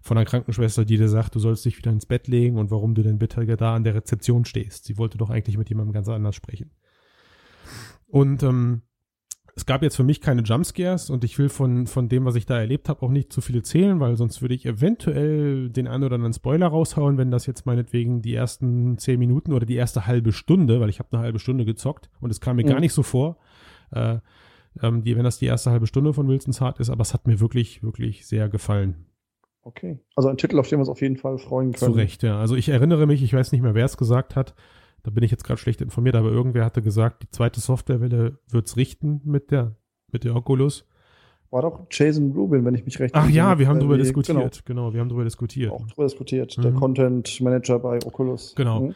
Von einer Krankenschwester, die dir sagt, du sollst dich wieder ins Bett legen und warum du denn bitte da an der Rezeption stehst. Sie wollte doch eigentlich mit jemandem ganz anders sprechen. Und ähm, es gab jetzt für mich keine Jumpscares und ich will von, von dem, was ich da erlebt habe, auch nicht zu viele zählen, weil sonst würde ich eventuell den einen oder anderen Spoiler raushauen, wenn das jetzt meinetwegen die ersten zehn Minuten oder die erste halbe Stunde, weil ich habe eine halbe Stunde gezockt und es kam mir mhm. gar nicht so vor, äh, ähm, die, wenn das die erste halbe Stunde von Wilson's Heart ist, aber es hat mir wirklich, wirklich sehr gefallen. Okay. Also ein Titel, auf den wir uns auf jeden Fall freuen können. Zu Recht, ja. Also ich erinnere mich, ich weiß nicht mehr, wer es gesagt hat, da bin ich jetzt gerade schlecht informiert, aber irgendwer hatte gesagt, die zweite Softwarewelle wird's richten mit der, mit der Oculus. War doch Jason Rubin, wenn ich mich recht Ach ja, wir haben darüber diskutiert. Genau. genau, wir haben darüber diskutiert. Auch darüber diskutiert. Mhm. Der Content Manager bei Oculus. Genau. Mhm.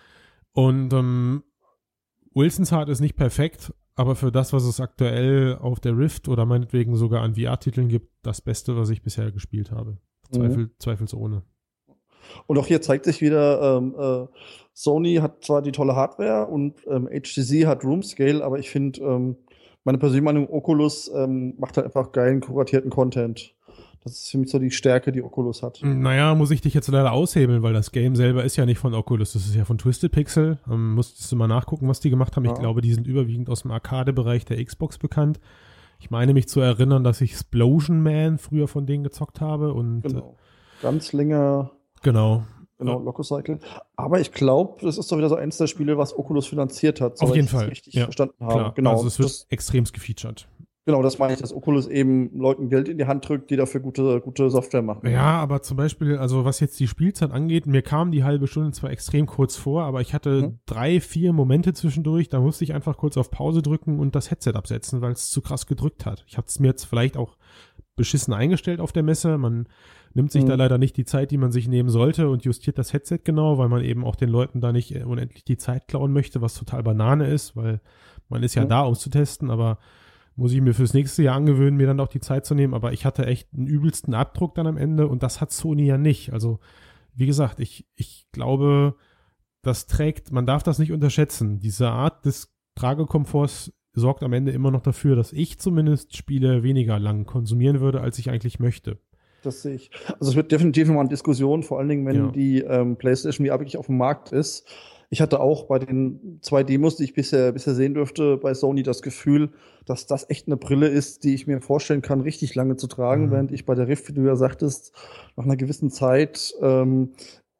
Und ähm, Wilson's Heart ist nicht perfekt, aber für das, was es aktuell auf der Rift oder meinetwegen sogar an VR-Titeln gibt, das Beste, was ich bisher gespielt habe. Zweifel, mhm. Zweifelsohne. Und auch hier zeigt sich wieder, ähm, äh, Sony hat zwar die tolle Hardware und ähm, HTC hat Room Scale, aber ich finde, ähm, meine persönliche Meinung, Oculus ähm, macht halt einfach geilen, kuratierten Content. Das ist für mich so die Stärke, die Oculus hat. Naja, muss ich dich jetzt leider aushebeln, weil das Game selber ist ja nicht von Oculus, das ist ja von Twisted Pixel. Ähm, musstest du mal nachgucken, was die gemacht haben. Ja. Ich glaube, die sind überwiegend aus dem Arcade-Bereich der Xbox bekannt. Ich meine mich zu erinnern, dass ich Explosion Man früher von denen gezockt habe und. Genau. Ganz länger Genau. Genau, Lococycle. Aber ich glaube, das ist doch wieder so eins der Spiele, was Oculus finanziert hat. Auf jeden Fall. richtig ja, verstanden habe. Klar. Genau. Also es wird das, extremst gefeatured. Genau, das meine ich, dass Oculus eben Leuten Geld in die Hand drückt, die dafür gute, gute Software machen. Ja, aber zum Beispiel, also was jetzt die Spielzeit angeht, mir kam die halbe Stunde zwar extrem kurz vor, aber ich hatte mhm. drei, vier Momente zwischendurch, da musste ich einfach kurz auf Pause drücken und das Headset absetzen, weil es zu krass gedrückt hat. Ich hatte es mir jetzt vielleicht auch beschissen eingestellt auf der Messe. Man nimmt sich mhm. da leider nicht die Zeit, die man sich nehmen sollte und justiert das Headset genau, weil man eben auch den Leuten da nicht unendlich die Zeit klauen möchte, was total Banane ist, weil man ist ja mhm. da, um zu testen, aber muss ich mir fürs nächste Jahr angewöhnen, mir dann auch die Zeit zu nehmen. Aber ich hatte echt einen übelsten Abdruck dann am Ende und das hat Sony ja nicht. Also, wie gesagt, ich, ich glaube, das trägt, man darf das nicht unterschätzen. Diese Art des Tragekomforts sorgt am Ende immer noch dafür, dass ich zumindest Spiele weniger lang konsumieren würde, als ich eigentlich möchte. Das sehe ich. Also es wird definitiv immer eine Diskussion, vor allen Dingen, wenn ja. die ähm, PlayStation VR wirklich auf dem Markt ist. Ich hatte auch bei den zwei Demos, die ich bisher, bisher sehen durfte, bei Sony das Gefühl, dass das echt eine Brille ist, die ich mir vorstellen kann, richtig lange zu tragen, mhm. während ich bei der Rift, wie du ja sagtest, nach einer gewissen Zeit ähm,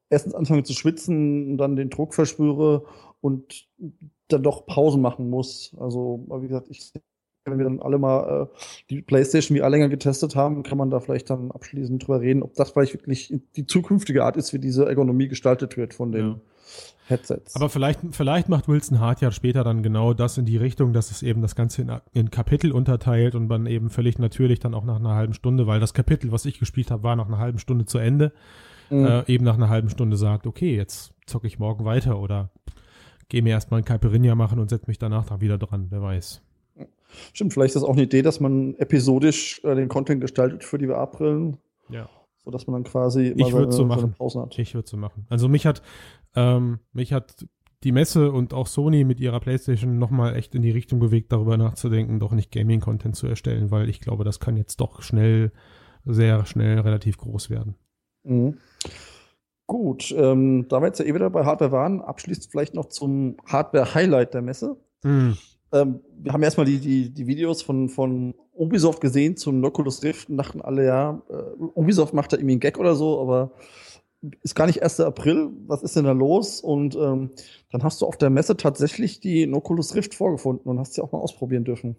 erstens anfange zu schwitzen und dann den Druck verspüre und dann doch Pausen machen muss. Also, wie gesagt, ich wenn wir dann alle mal äh, die PlayStation VR länger getestet haben, kann man da vielleicht dann abschließend drüber reden, ob das vielleicht wirklich die zukünftige Art ist, wie diese Ergonomie gestaltet wird von den ja. Headsets. Aber vielleicht, vielleicht macht Wilson Hart ja später dann genau das in die Richtung, dass es eben das Ganze in, in Kapitel unterteilt und man eben völlig natürlich dann auch nach einer halben Stunde, weil das Kapitel, was ich gespielt habe, war nach einer halben Stunde zu Ende, mhm. äh, eben nach einer halben Stunde sagt, okay, jetzt zocke ich morgen weiter oder gehe mir erstmal ein Caipirinha machen und setze mich danach da wieder dran, wer weiß. Stimmt, vielleicht ist das auch eine Idee, dass man episodisch äh, den Content gestaltet für die VR-Brillen. Ja. So dass man dann quasi immer ich seine, so machen. Pausen hat. Ich würde so machen. Also mich hat, ähm, mich hat die Messe und auch Sony mit ihrer PlayStation nochmal echt in die Richtung bewegt, darüber nachzudenken, doch nicht Gaming-Content zu erstellen, weil ich glaube, das kann jetzt doch schnell, sehr schnell relativ groß werden. Mhm. Gut, ähm, da wir jetzt ja eh wieder bei Hardware waren, abschließend vielleicht noch zum Hardware-Highlight der Messe. Mhm. Ähm, wir haben erstmal die, die, die Videos von, von Ubisoft gesehen zum Oculus Rift und dachten alle, ja, äh, Ubisoft macht da irgendwie einen Gag oder so, aber ist gar nicht 1. April, was ist denn da los? Und ähm, dann hast du auf der Messe tatsächlich die Oculus Rift vorgefunden und hast sie auch mal ausprobieren dürfen.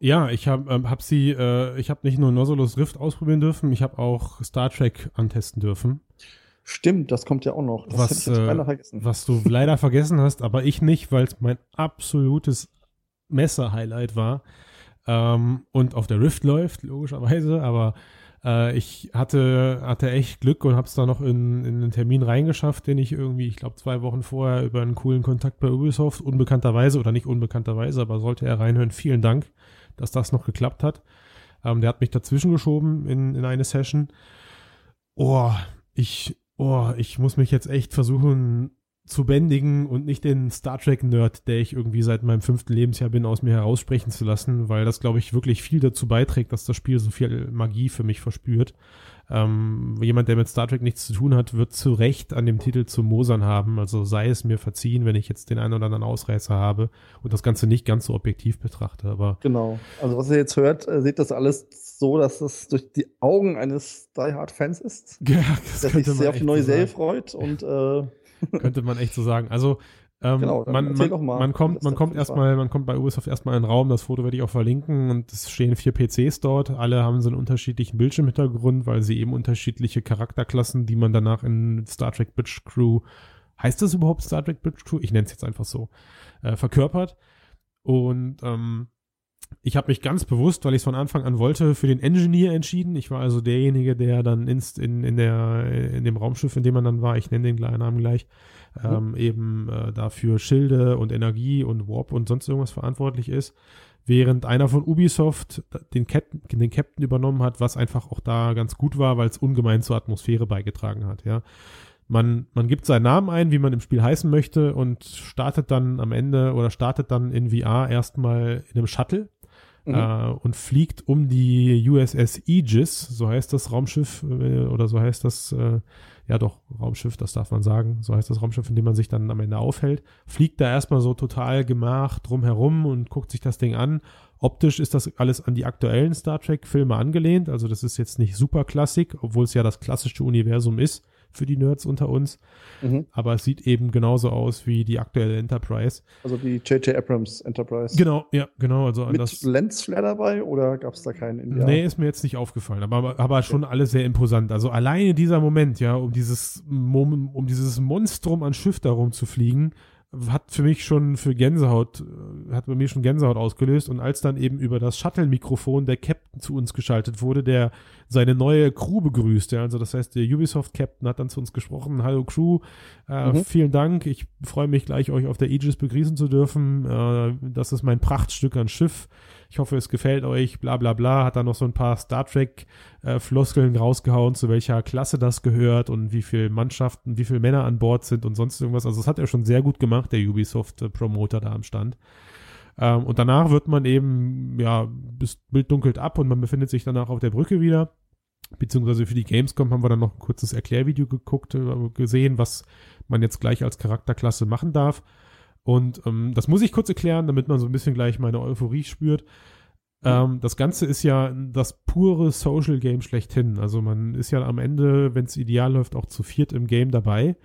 Ja, ich habe ähm, hab sie, äh, ich habe nicht nur Nozzolus Rift ausprobieren dürfen, ich habe auch Star Trek antesten dürfen. Stimmt, das kommt ja auch noch. Das was, äh, was du leider vergessen hast, aber ich nicht, weil es mein absolutes Messer-Highlight war. Ähm, und auf der Rift läuft, logischerweise, aber äh, ich hatte, hatte echt Glück und habe es da noch in, in einen Termin reingeschafft, den ich irgendwie, ich glaube, zwei Wochen vorher über einen coolen Kontakt bei Ubisoft, unbekannterweise oder nicht unbekannterweise, aber sollte er reinhören, vielen Dank dass das noch geklappt hat. Ähm, der hat mich dazwischen geschoben in, in eine Session. Oh, ich, oh, ich muss mich jetzt echt versuchen zu bändigen und nicht den Star Trek-Nerd, der ich irgendwie seit meinem fünften Lebensjahr bin, aus mir heraussprechen zu lassen, weil das, glaube ich, wirklich viel dazu beiträgt, dass das Spiel so viel Magie für mich verspürt. Ähm, jemand, der mit Star Trek nichts zu tun hat, wird zu Recht an dem Titel zu mosern haben. Also sei es mir verziehen, wenn ich jetzt den einen oder anderen Ausreißer habe und das Ganze nicht ganz so objektiv betrachte. Aber genau. Also was ihr jetzt hört, äh, seht das alles so, dass es durch die Augen eines Die Hard Fans ist. Ja, das der sich sehr auf die neue Serie freut und äh könnte man echt so sagen. Also ähm, genau, man, man, man, kommt, man kommt erstmal, man kommt bei Ubisoft erstmal in den Raum, das Foto werde ich auch verlinken und es stehen vier PCs dort, alle haben so einen unterschiedlichen Bildschirmhintergrund, weil sie eben unterschiedliche Charakterklassen, die man danach in Star Trek Bridge Crew, heißt das überhaupt Star Trek Bridge Crew? Ich nenne es jetzt einfach so, äh, verkörpert. Und ähm, ich habe mich ganz bewusst, weil ich es von Anfang an wollte, für den Engineer entschieden. Ich war also derjenige, der dann inst in, in, der, in dem Raumschiff, in dem man dann war, ich nenne den Namen gleich, mhm. ähm, eben äh, dafür Schilde und Energie und Warp und sonst irgendwas verantwortlich ist. Während einer von Ubisoft den Captain, den Captain übernommen hat, was einfach auch da ganz gut war, weil es ungemein zur Atmosphäre beigetragen hat, ja. Man, man gibt seinen Namen ein, wie man im Spiel heißen möchte und startet dann am Ende oder startet dann in VR erstmal in einem Shuttle mhm. äh, und fliegt um die USS Aegis, so heißt das Raumschiff äh, oder so heißt das, äh, ja doch, Raumschiff, das darf man sagen, so heißt das Raumschiff, in dem man sich dann am Ende aufhält, fliegt da erstmal so total gemach drumherum und guckt sich das Ding an. Optisch ist das alles an die aktuellen Star Trek-Filme angelehnt, also das ist jetzt nicht super Klassik, obwohl es ja das klassische Universum ist für die Nerds unter uns. Mhm. Aber es sieht eben genauso aus wie die aktuelle Enterprise. Also die J.J. Abrams Enterprise. Genau, ja, genau. Also Mit das, Lensflare dabei oder gab es da keinen in Nee, ist mir jetzt nicht aufgefallen, aber, aber schon okay. alles sehr imposant. Also alleine dieser Moment, ja, um dieses, um dieses Monstrum an Schiff darum zu fliegen, hat für mich schon für Gänsehaut, äh, hat bei mir schon Gänsehaut ausgelöst. Und als dann eben über das Shuttle-Mikrofon der Captain zu uns geschaltet wurde, der seine neue Crew begrüßt, ja, also das heißt, der Ubisoft-Captain hat dann zu uns gesprochen, hallo Crew, äh, mhm. vielen Dank, ich freue mich gleich, euch auf der Aegis begrüßen zu dürfen. Äh, das ist mein Prachtstück an Schiff ich hoffe, es gefällt euch, bla bla bla, hat dann noch so ein paar Star Trek-Floskeln äh, rausgehauen, zu welcher Klasse das gehört und wie viele Mannschaften, wie viele Männer an Bord sind und sonst irgendwas. Also das hat er schon sehr gut gemacht, der Ubisoft-Promoter da am Stand. Ähm, und danach wird man eben, ja, das Bild dunkelt ab und man befindet sich danach auf der Brücke wieder. Beziehungsweise für die Gamescom haben wir dann noch ein kurzes Erklärvideo geguckt, äh, gesehen, was man jetzt gleich als Charakterklasse machen darf. Und ähm, das muss ich kurz erklären, damit man so ein bisschen gleich meine Euphorie spürt. Ähm, das Ganze ist ja das pure Social Game schlechthin. Also man ist ja am Ende, wenn es ideal läuft, auch zu viert im Game dabei.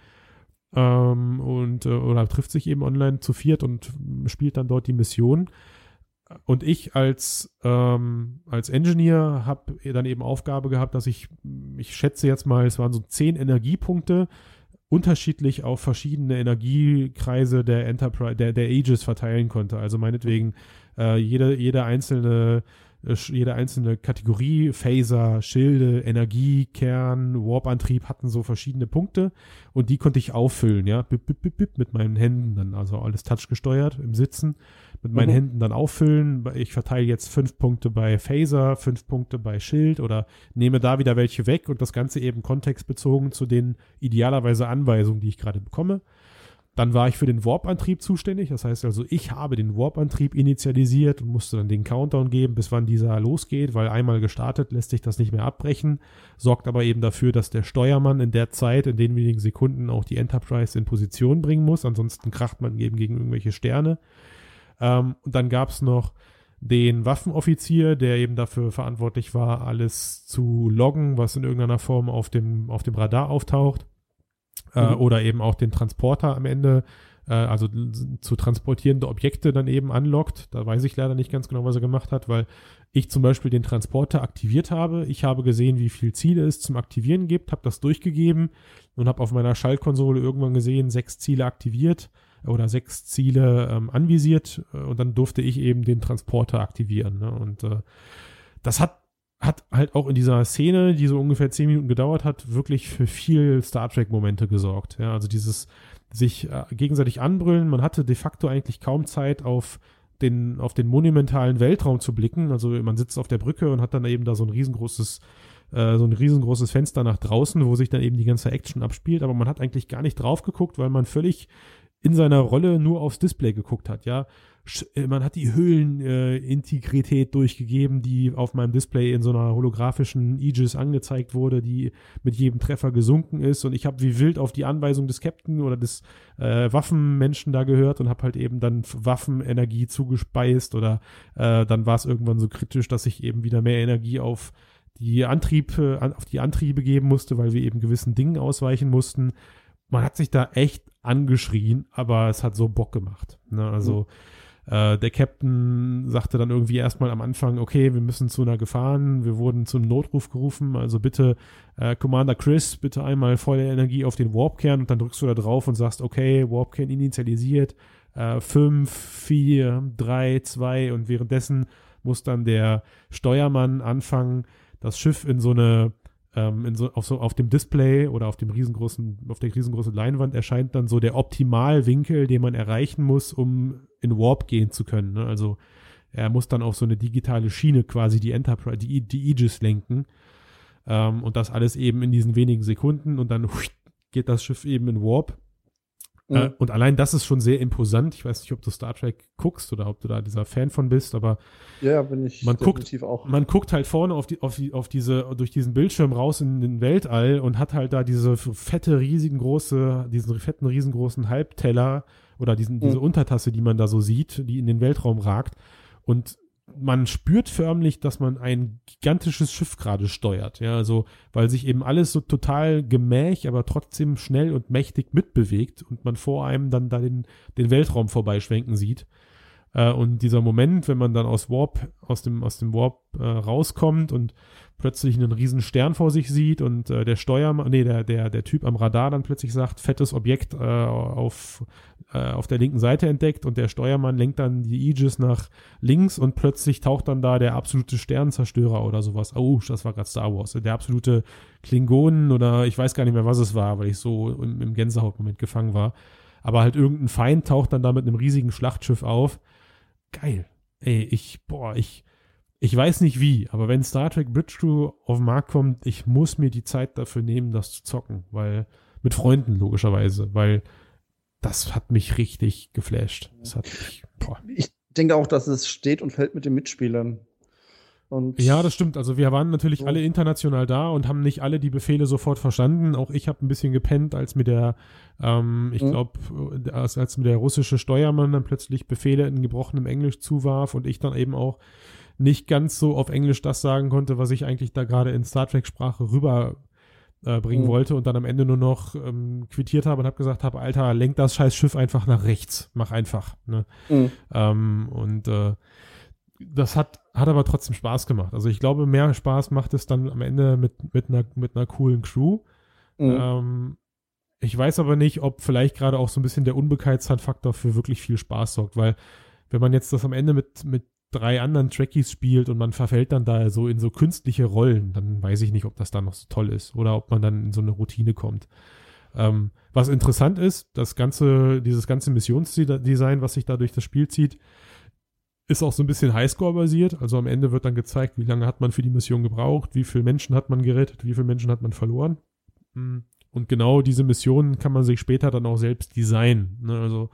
Ähm, und äh, oder trifft sich eben online zu viert und spielt dann dort die Mission. Und ich als, ähm, als Engineer habe dann eben Aufgabe gehabt, dass ich, ich schätze jetzt mal, es waren so zehn Energiepunkte, unterschiedlich auf verschiedene Energiekreise der Enterprise, der, der Aegis verteilen konnte. Also meinetwegen äh, jede, jede einzelne jede einzelne Kategorie, Phaser, Schilde, Energie, Kern, Warp-Antrieb hatten so verschiedene Punkte und die konnte ich auffüllen, ja, bip, bip, bip, bip, mit meinen Händen dann, also alles touch gesteuert im Sitzen mit meinen mhm. Händen dann auffüllen. Ich verteile jetzt fünf Punkte bei Phaser, fünf Punkte bei Schild oder nehme da wieder welche weg und das Ganze eben kontextbezogen zu den idealerweise Anweisungen, die ich gerade bekomme. Dann war ich für den Warp-Antrieb zuständig. Das heißt also, ich habe den Warp-Antrieb initialisiert und musste dann den Countdown geben, bis wann dieser losgeht, weil einmal gestartet lässt sich das nicht mehr abbrechen. Sorgt aber eben dafür, dass der Steuermann in der Zeit, in den wenigen Sekunden auch die Enterprise in Position bringen muss. Ansonsten kracht man eben gegen irgendwelche Sterne. Ähm, und dann gab es noch den Waffenoffizier, der eben dafür verantwortlich war, alles zu loggen, was in irgendeiner Form auf dem, auf dem Radar auftaucht. Äh, mhm. oder eben auch den Transporter am Ende, äh, also zu transportierende Objekte dann eben anlockt. Da weiß ich leider nicht ganz genau, was er gemacht hat, weil ich zum Beispiel den Transporter aktiviert habe. Ich habe gesehen, wie viel Ziele es zum Aktivieren gibt, habe das durchgegeben und habe auf meiner Schaltkonsole irgendwann gesehen, sechs Ziele aktiviert oder sechs Ziele ähm, anvisiert äh, und dann durfte ich eben den Transporter aktivieren. Ne? Und äh, das hat hat halt auch in dieser Szene, die so ungefähr zehn Minuten gedauert hat, wirklich für viel Star Trek-Momente gesorgt. Ja, also dieses sich äh, gegenseitig anbrüllen. Man hatte de facto eigentlich kaum Zeit auf den, auf den monumentalen Weltraum zu blicken. Also man sitzt auf der Brücke und hat dann eben da so ein riesengroßes, äh, so ein riesengroßes Fenster nach draußen, wo sich dann eben die ganze Action abspielt. Aber man hat eigentlich gar nicht drauf geguckt, weil man völlig in seiner Rolle nur aufs Display geguckt hat, ja. Äh, man hat die Höhlenintegrität äh, durchgegeben, die auf meinem Display in so einer holographischen Aegis angezeigt wurde, die mit jedem Treffer gesunken ist und ich habe wie wild auf die Anweisung des Captain oder des äh, Waffenmenschen da gehört und habe halt eben dann Waffenenergie zugespeist oder äh, dann war es irgendwann so kritisch, dass ich eben wieder mehr Energie auf die Antrieb, äh, auf die Antriebe geben musste, weil wir eben gewissen Dingen ausweichen mussten. Man hat sich da echt angeschrien, aber es hat so Bock gemacht. Ne? Also mhm äh, der Captain sagte dann irgendwie erstmal am Anfang, okay, wir müssen zu einer Gefahren, wir wurden zum Notruf gerufen, also bitte äh, Commander Chris, bitte einmal volle Energie auf den Warpkern und dann drückst du da drauf und sagst, okay, Warpkern initialisiert, 5, 4, 3, 2 und währenddessen muss dann der Steuermann anfangen, das Schiff in so eine ähm, in so, auf, so, auf dem Display oder auf dem riesengroßen, auf der riesengroßen Leinwand erscheint dann so der Optimalwinkel, den man erreichen muss, um in Warp gehen zu können. Ne? Also er muss dann auf so eine digitale Schiene quasi die Enterprise, die, die Aegis lenken. Ähm, und das alles eben in diesen wenigen Sekunden und dann geht das Schiff eben in Warp. Mhm. Äh, und allein das ist schon sehr imposant. Ich weiß nicht, ob du Star Trek guckst oder ob du da dieser Fan von bist, aber ja, bin ich man guckt, auch. Man guckt halt vorne auf, die, auf, die, auf diese, durch diesen Bildschirm raus in den Weltall und hat halt da diese fette, riesigen große, diesen fetten, riesengroßen Halbteller oder diesen, diese mhm. Untertasse, die man da so sieht, die in den Weltraum ragt. Und man spürt förmlich, dass man ein gigantisches Schiff gerade steuert. Ja, also, weil sich eben alles so total gemäch, aber trotzdem schnell und mächtig mitbewegt und man vor einem dann da den, den Weltraum vorbeischwenken sieht. Äh, und dieser Moment, wenn man dann aus Warp, aus dem, aus dem Warp äh, rauskommt und plötzlich einen riesen Stern vor sich sieht und äh, der Steuermann, nee, der, der, der Typ am Radar dann plötzlich sagt, fettes Objekt äh, auf, auf der linken Seite entdeckt und der Steuermann lenkt dann die Aegis nach links und plötzlich taucht dann da der absolute Sternzerstörer oder sowas. Oh, das war gerade Star Wars. Der absolute Klingonen oder ich weiß gar nicht mehr, was es war, weil ich so im, im Gänsehautmoment gefangen war. Aber halt irgendein Feind taucht dann da mit einem riesigen Schlachtschiff auf geil. Ey, ich, boah, ich, ich weiß nicht wie, aber wenn Star Trek Bridge Crew auf den Markt kommt, ich muss mir die Zeit dafür nehmen, das zu zocken, weil, mit Freunden logischerweise, weil das hat mich richtig geflasht. Das hat mich. Ich denke auch, dass es steht und fällt mit den Mitspielern. Und ja, das stimmt. Also wir waren natürlich so. alle international da und haben nicht alle die Befehle sofort verstanden. Auch ich habe ein bisschen gepennt, als mir der, ähm, ich mhm. glaube, als, als mir der russische Steuermann dann plötzlich Befehle in gebrochenem Englisch zuwarf und ich dann eben auch nicht ganz so auf Englisch das sagen konnte, was ich eigentlich da gerade in Star Trek-Sprache rüber äh, bringen mhm. wollte und dann am Ende nur noch ähm, quittiert habe und habe gesagt habe, Alter, lenk das scheiß Schiff einfach nach rechts, mach einfach. Ne? Mhm. Ähm, und äh, das hat, hat aber trotzdem Spaß gemacht. Also ich glaube, mehr Spaß macht es dann am Ende mit, mit, einer, mit einer coolen Crew. Mhm. Ähm, ich weiß aber nicht, ob vielleicht gerade auch so ein bisschen der Unbekanntheitsfaktor für wirklich viel Spaß sorgt, weil wenn man jetzt das am Ende mit, mit drei anderen Trekkies spielt und man verfällt dann da so in so künstliche Rollen, dann weiß ich nicht, ob das dann noch so toll ist oder ob man dann in so eine Routine kommt. Ähm, was interessant ist, das ganze, dieses ganze Missionsdesign, was sich da durch das Spiel zieht, ist auch so ein bisschen Highscore-basiert. Also am Ende wird dann gezeigt, wie lange hat man für die Mission gebraucht, wie viele Menschen hat man gerettet, wie viele Menschen hat man verloren. Und genau diese Missionen kann man sich später dann auch selbst designen. Ne? Also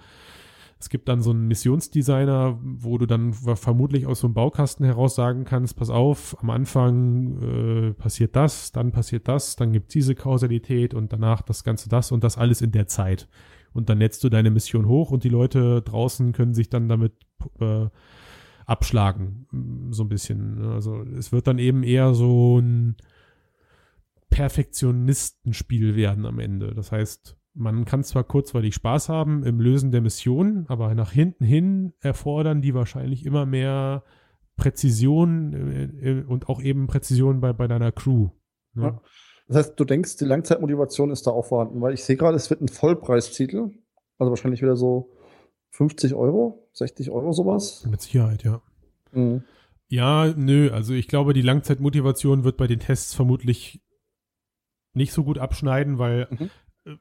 es gibt dann so einen Missionsdesigner, wo du dann vermutlich aus so einem Baukasten heraus sagen kannst, pass auf, am Anfang äh, passiert das, dann passiert das, dann gibt diese Kausalität und danach das Ganze das und das alles in der Zeit. Und dann netzt du deine Mission hoch und die Leute draußen können sich dann damit äh, abschlagen, so ein bisschen. Ne? Also es wird dann eben eher so ein Perfektionistenspiel werden am Ende. Das heißt, man kann zwar kurzweilig Spaß haben im Lösen der Mission, aber nach hinten hin erfordern die wahrscheinlich immer mehr Präzision äh, äh, und auch eben Präzision bei, bei deiner Crew. Ne? Ja. Das heißt, du denkst, die Langzeitmotivation ist da auch vorhanden, weil ich sehe gerade, es wird ein Vollpreistitel, also wahrscheinlich wieder so 50 Euro, 60 Euro sowas. Mit Sicherheit, ja. Mhm. Ja, nö, also ich glaube, die Langzeitmotivation wird bei den Tests vermutlich nicht so gut abschneiden, weil mhm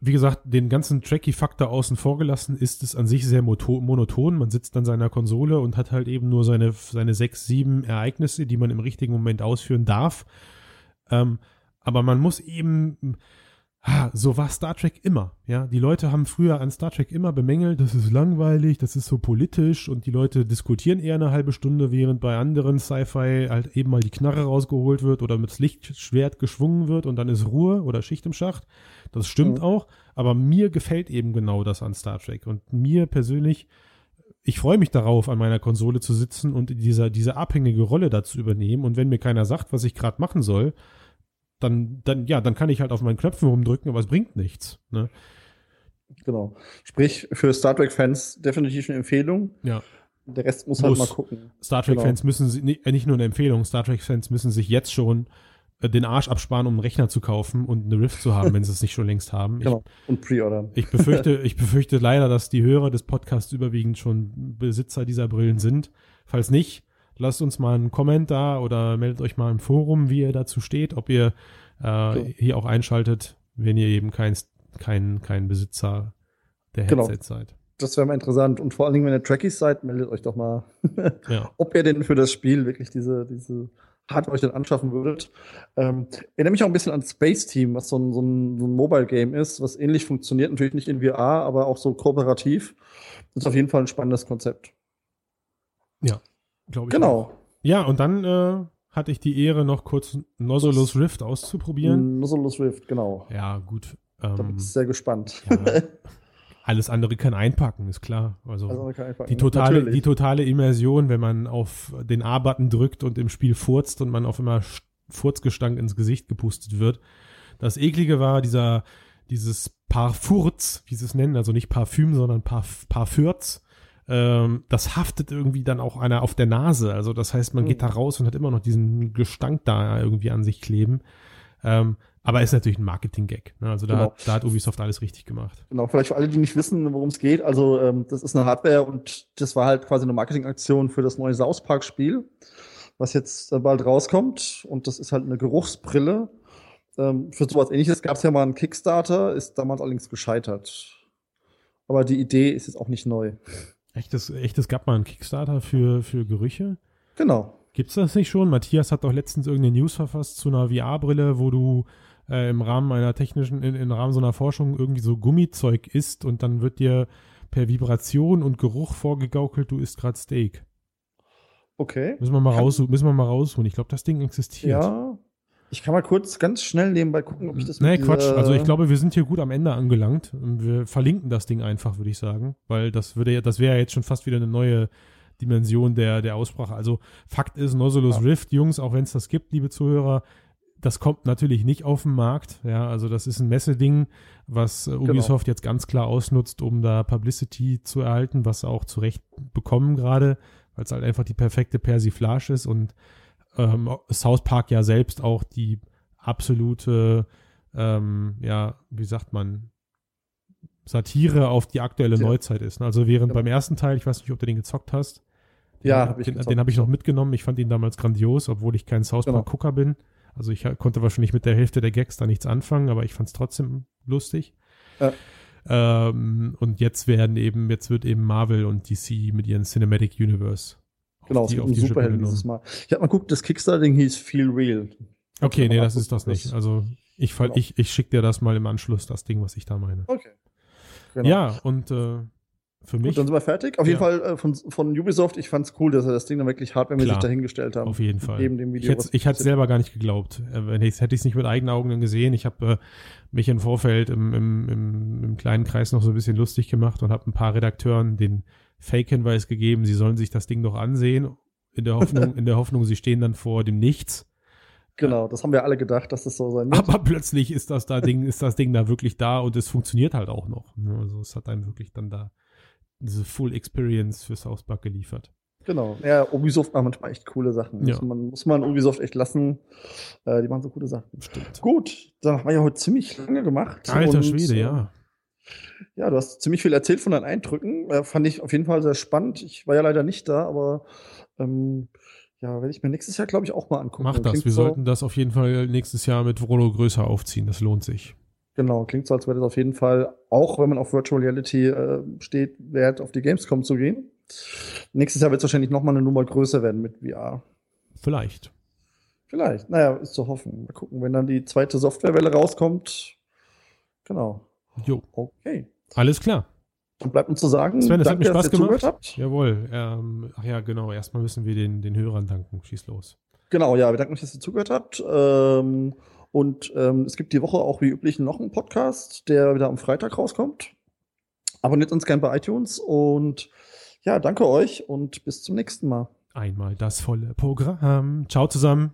wie gesagt, den ganzen Tracky-Faktor außen vor gelassen, ist es an sich sehr monoton. Man sitzt an seiner Konsole und hat halt eben nur seine, seine sechs, sieben Ereignisse, die man im richtigen Moment ausführen darf. Ähm, aber man muss eben, Ha, so war Star Trek immer. Ja, die Leute haben früher an Star Trek immer bemängelt, das ist langweilig, das ist so politisch und die Leute diskutieren eher eine halbe Stunde, während bei anderen Sci-Fi halt eben mal die Knarre rausgeholt wird oder mit Lichtschwert geschwungen wird und dann ist Ruhe oder Schicht im Schacht. Das stimmt mhm. auch, aber mir gefällt eben genau das an Star Trek und mir persönlich ich freue mich darauf, an meiner Konsole zu sitzen und dieser, diese abhängige Rolle dazu übernehmen. Und wenn mir keiner sagt, was ich gerade machen soll, dann, dann, ja, dann kann ich halt auf meinen Knöpfen rumdrücken, aber es bringt nichts. Ne? Genau. Sprich, für Star Trek-Fans definitiv eine Empfehlung. Ja. Der Rest muss, halt muss halt mal gucken. Star Trek-Fans genau. müssen nicht, nicht nur eine Empfehlung, Star Trek-Fans müssen sich jetzt schon den Arsch absparen, um einen Rechner zu kaufen und eine Rift zu haben, wenn sie es nicht schon längst haben. Genau. Ich, und pre-ordern. Ich befürchte, ich befürchte leider, dass die Hörer des Podcasts überwiegend schon Besitzer dieser Brillen sind. Falls nicht, lasst uns mal einen Kommentar oder meldet euch mal im Forum, wie ihr dazu steht, ob ihr äh, okay. hier auch einschaltet, wenn ihr eben kein, kein, kein Besitzer der genau. Headset genau. seid. Das wäre mal interessant. Und vor allen Dingen, wenn ihr Trackies seid, meldet euch doch mal, ja. ob ihr denn für das Spiel wirklich diese, diese Hardware euch dann anschaffen würdet. Ähm, erinnere mich auch ein bisschen an Space Team, was so ein, so ein, so ein Mobile-Game ist, was ähnlich funktioniert, natürlich nicht in VR, aber auch so kooperativ. Das ist auf jeden Fall ein spannendes Konzept. Ja, glaube ich. Genau. Auch. Ja, und dann äh, hatte ich die Ehre, noch kurz Nozzolus Rift auszuprobieren. Nozzolus Rift, genau. Ja, gut. Ähm, da bin ich sehr gespannt. Ja, alles andere kann einpacken, ist klar. Also die totale, die totale Immersion, wenn man auf den A-Button drückt und im Spiel furzt und man auf immer Furzgestank ins Gesicht gepustet wird. Das eklige war dieser, dieses Parfurz, wie sie es nennen, also nicht Parfüm, sondern Parf Parfürz ähm, das haftet irgendwie dann auch einer auf der Nase. Also das heißt, man mhm. geht da raus und hat immer noch diesen Gestank da irgendwie an sich kleben. Ähm, aber ist natürlich ein Marketing-Gag. Ne? Also da, genau. da, hat Ubisoft alles richtig gemacht. Genau, vielleicht für alle, die nicht wissen, worum es geht. Also ähm, das ist eine Hardware und das war halt quasi eine Marketingaktion für das neue South Park-Spiel, was jetzt äh, bald rauskommt. Und das ist halt eine Geruchsbrille. Ähm, für sowas ähnliches gab es ja mal einen Kickstarter, ist damals allerdings gescheitert. Aber die Idee ist jetzt auch nicht neu. Echt, es, echt, es gab mal einen Kickstarter für, für Gerüche? Genau. Gibt's das nicht schon? Matthias hat doch letztens irgendeine News verfasst zu einer VR-Brille, wo du äh, im Rahmen einer technischen, in, im Rahmen so einer Forschung irgendwie so Gummizeug isst und dann wird dir per Vibration und Geruch vorgegaukelt, du isst gerade Steak. Okay. Müssen wir mal, raus, müssen wir mal rausholen. Ich glaube, das Ding existiert. Ja, ich kann mal kurz ganz schnell nebenbei gucken, ob ich das. Nee, Quatsch. Also ich glaube, wir sind hier gut am Ende angelangt. Wir verlinken das Ding einfach, würde ich sagen, weil das würde ja, das wäre ja jetzt schon fast wieder eine neue Dimension der der Aussprache. Also Fakt ist, Nozzolus ja. Rift, Jungs, auch wenn es das gibt, liebe Zuhörer, das kommt natürlich nicht auf den Markt. Ja, also das ist ein Messeding, was äh, genau. Ubisoft genau. jetzt ganz klar ausnutzt, um da Publicity zu erhalten, was sie auch zurecht bekommen gerade, weil es halt einfach die perfekte Persiflage ist und ähm, South Park ja selbst auch die absolute, ähm, ja, wie sagt man, Satire auf die aktuelle ja. Neuzeit ist. Also während ja. beim ersten Teil, ich weiß nicht, ob du den gezockt hast. Ja, den, hab ich den, den habe ich noch mitgenommen. Ich fand ihn damals grandios, obwohl ich kein South Park Gucker bin. Also ich konnte wahrscheinlich mit der Hälfte der Gags da nichts anfangen, aber ich fand es trotzdem lustig. Ja. Ähm, und jetzt werden eben, jetzt wird eben Marvel und DC mit ihren Cinematic Universe Genau, die, es gibt Superhelden dieses Mal. Ich habe mal geguckt, das Kickstarter-Ding hieß Feel Real. Okay, nee, das ist das nicht. Also Ich, genau. ich, ich schicke dir das mal im Anschluss, das Ding, was ich da meine. Okay. Genau. Ja, und äh, für mich. Gut, dann sind wir fertig. Auf ja. jeden Fall äh, von, von Ubisoft, ich fand es cool, dass er das Ding dann wirklich hardwaremäßig dahingestellt haben. Auf jeden Fall. Dem Video, ich hätte es selber gar nicht geglaubt. Äh, ich hätte ich es nicht mit eigenen Augen gesehen. Ich habe äh, mich im Vorfeld im, im, im, im, kleinen Kreis noch so ein bisschen lustig gemacht und habe ein paar Redakteuren den Fake-Hinweis gegeben, sie sollen sich das Ding doch ansehen. In der Hoffnung, in der Hoffnung, sie stehen dann vor dem Nichts. Genau, das haben wir alle gedacht, dass das so sein wird. Aber plötzlich ist das da Ding, ist das Ding da wirklich da und es funktioniert halt auch noch. Ne? Also es hat einem wirklich dann da diese Full Experience für South Park geliefert. Genau. Ja, Ubisoft macht manchmal echt coole Sachen. Ja. Muss, man, muss man Ubisoft echt lassen. Äh, die machen so coole Sachen. Stimmt. Gut, dann haben wir ja heute ziemlich lange gemacht. Alter Schwede, ja. Ja, du hast ziemlich viel erzählt von deinen Eindrücken. Äh, fand ich auf jeden Fall sehr spannend. Ich war ja leider nicht da, aber ähm, ja, werde ich mir nächstes Jahr, glaube ich, auch mal angucken. Mach das. Klingt wir so, sollten das auf jeden Fall nächstes Jahr mit Volo größer aufziehen. Das lohnt sich. Genau, klingt so, als wäre das auf jeden Fall, auch wenn man auf Virtual Reality äh, steht, wert, auf die Gamescom zu gehen. Nächstes Jahr wird es wahrscheinlich noch mal eine Nummer größer werden mit VR. Vielleicht. Vielleicht. Naja, ist zu hoffen. Mal gucken, wenn dann die zweite Softwarewelle rauskommt. Genau. Jo. Okay. Alles klar. Dann bleibt uns zu sagen, Sven, es hat mir Spaß gemacht. Habt. Jawohl. Ähm, ach ja, genau. Erstmal müssen wir den, den Hörern danken. Schieß los. Genau, ja, wir danken euch, dass ihr zugehört habt. Ähm, und ähm, es gibt die Woche auch wie üblich noch einen Podcast, der wieder am Freitag rauskommt. Abonniert uns gerne bei iTunes und ja, danke euch und bis zum nächsten Mal. Einmal das volle Programm. Ciao zusammen.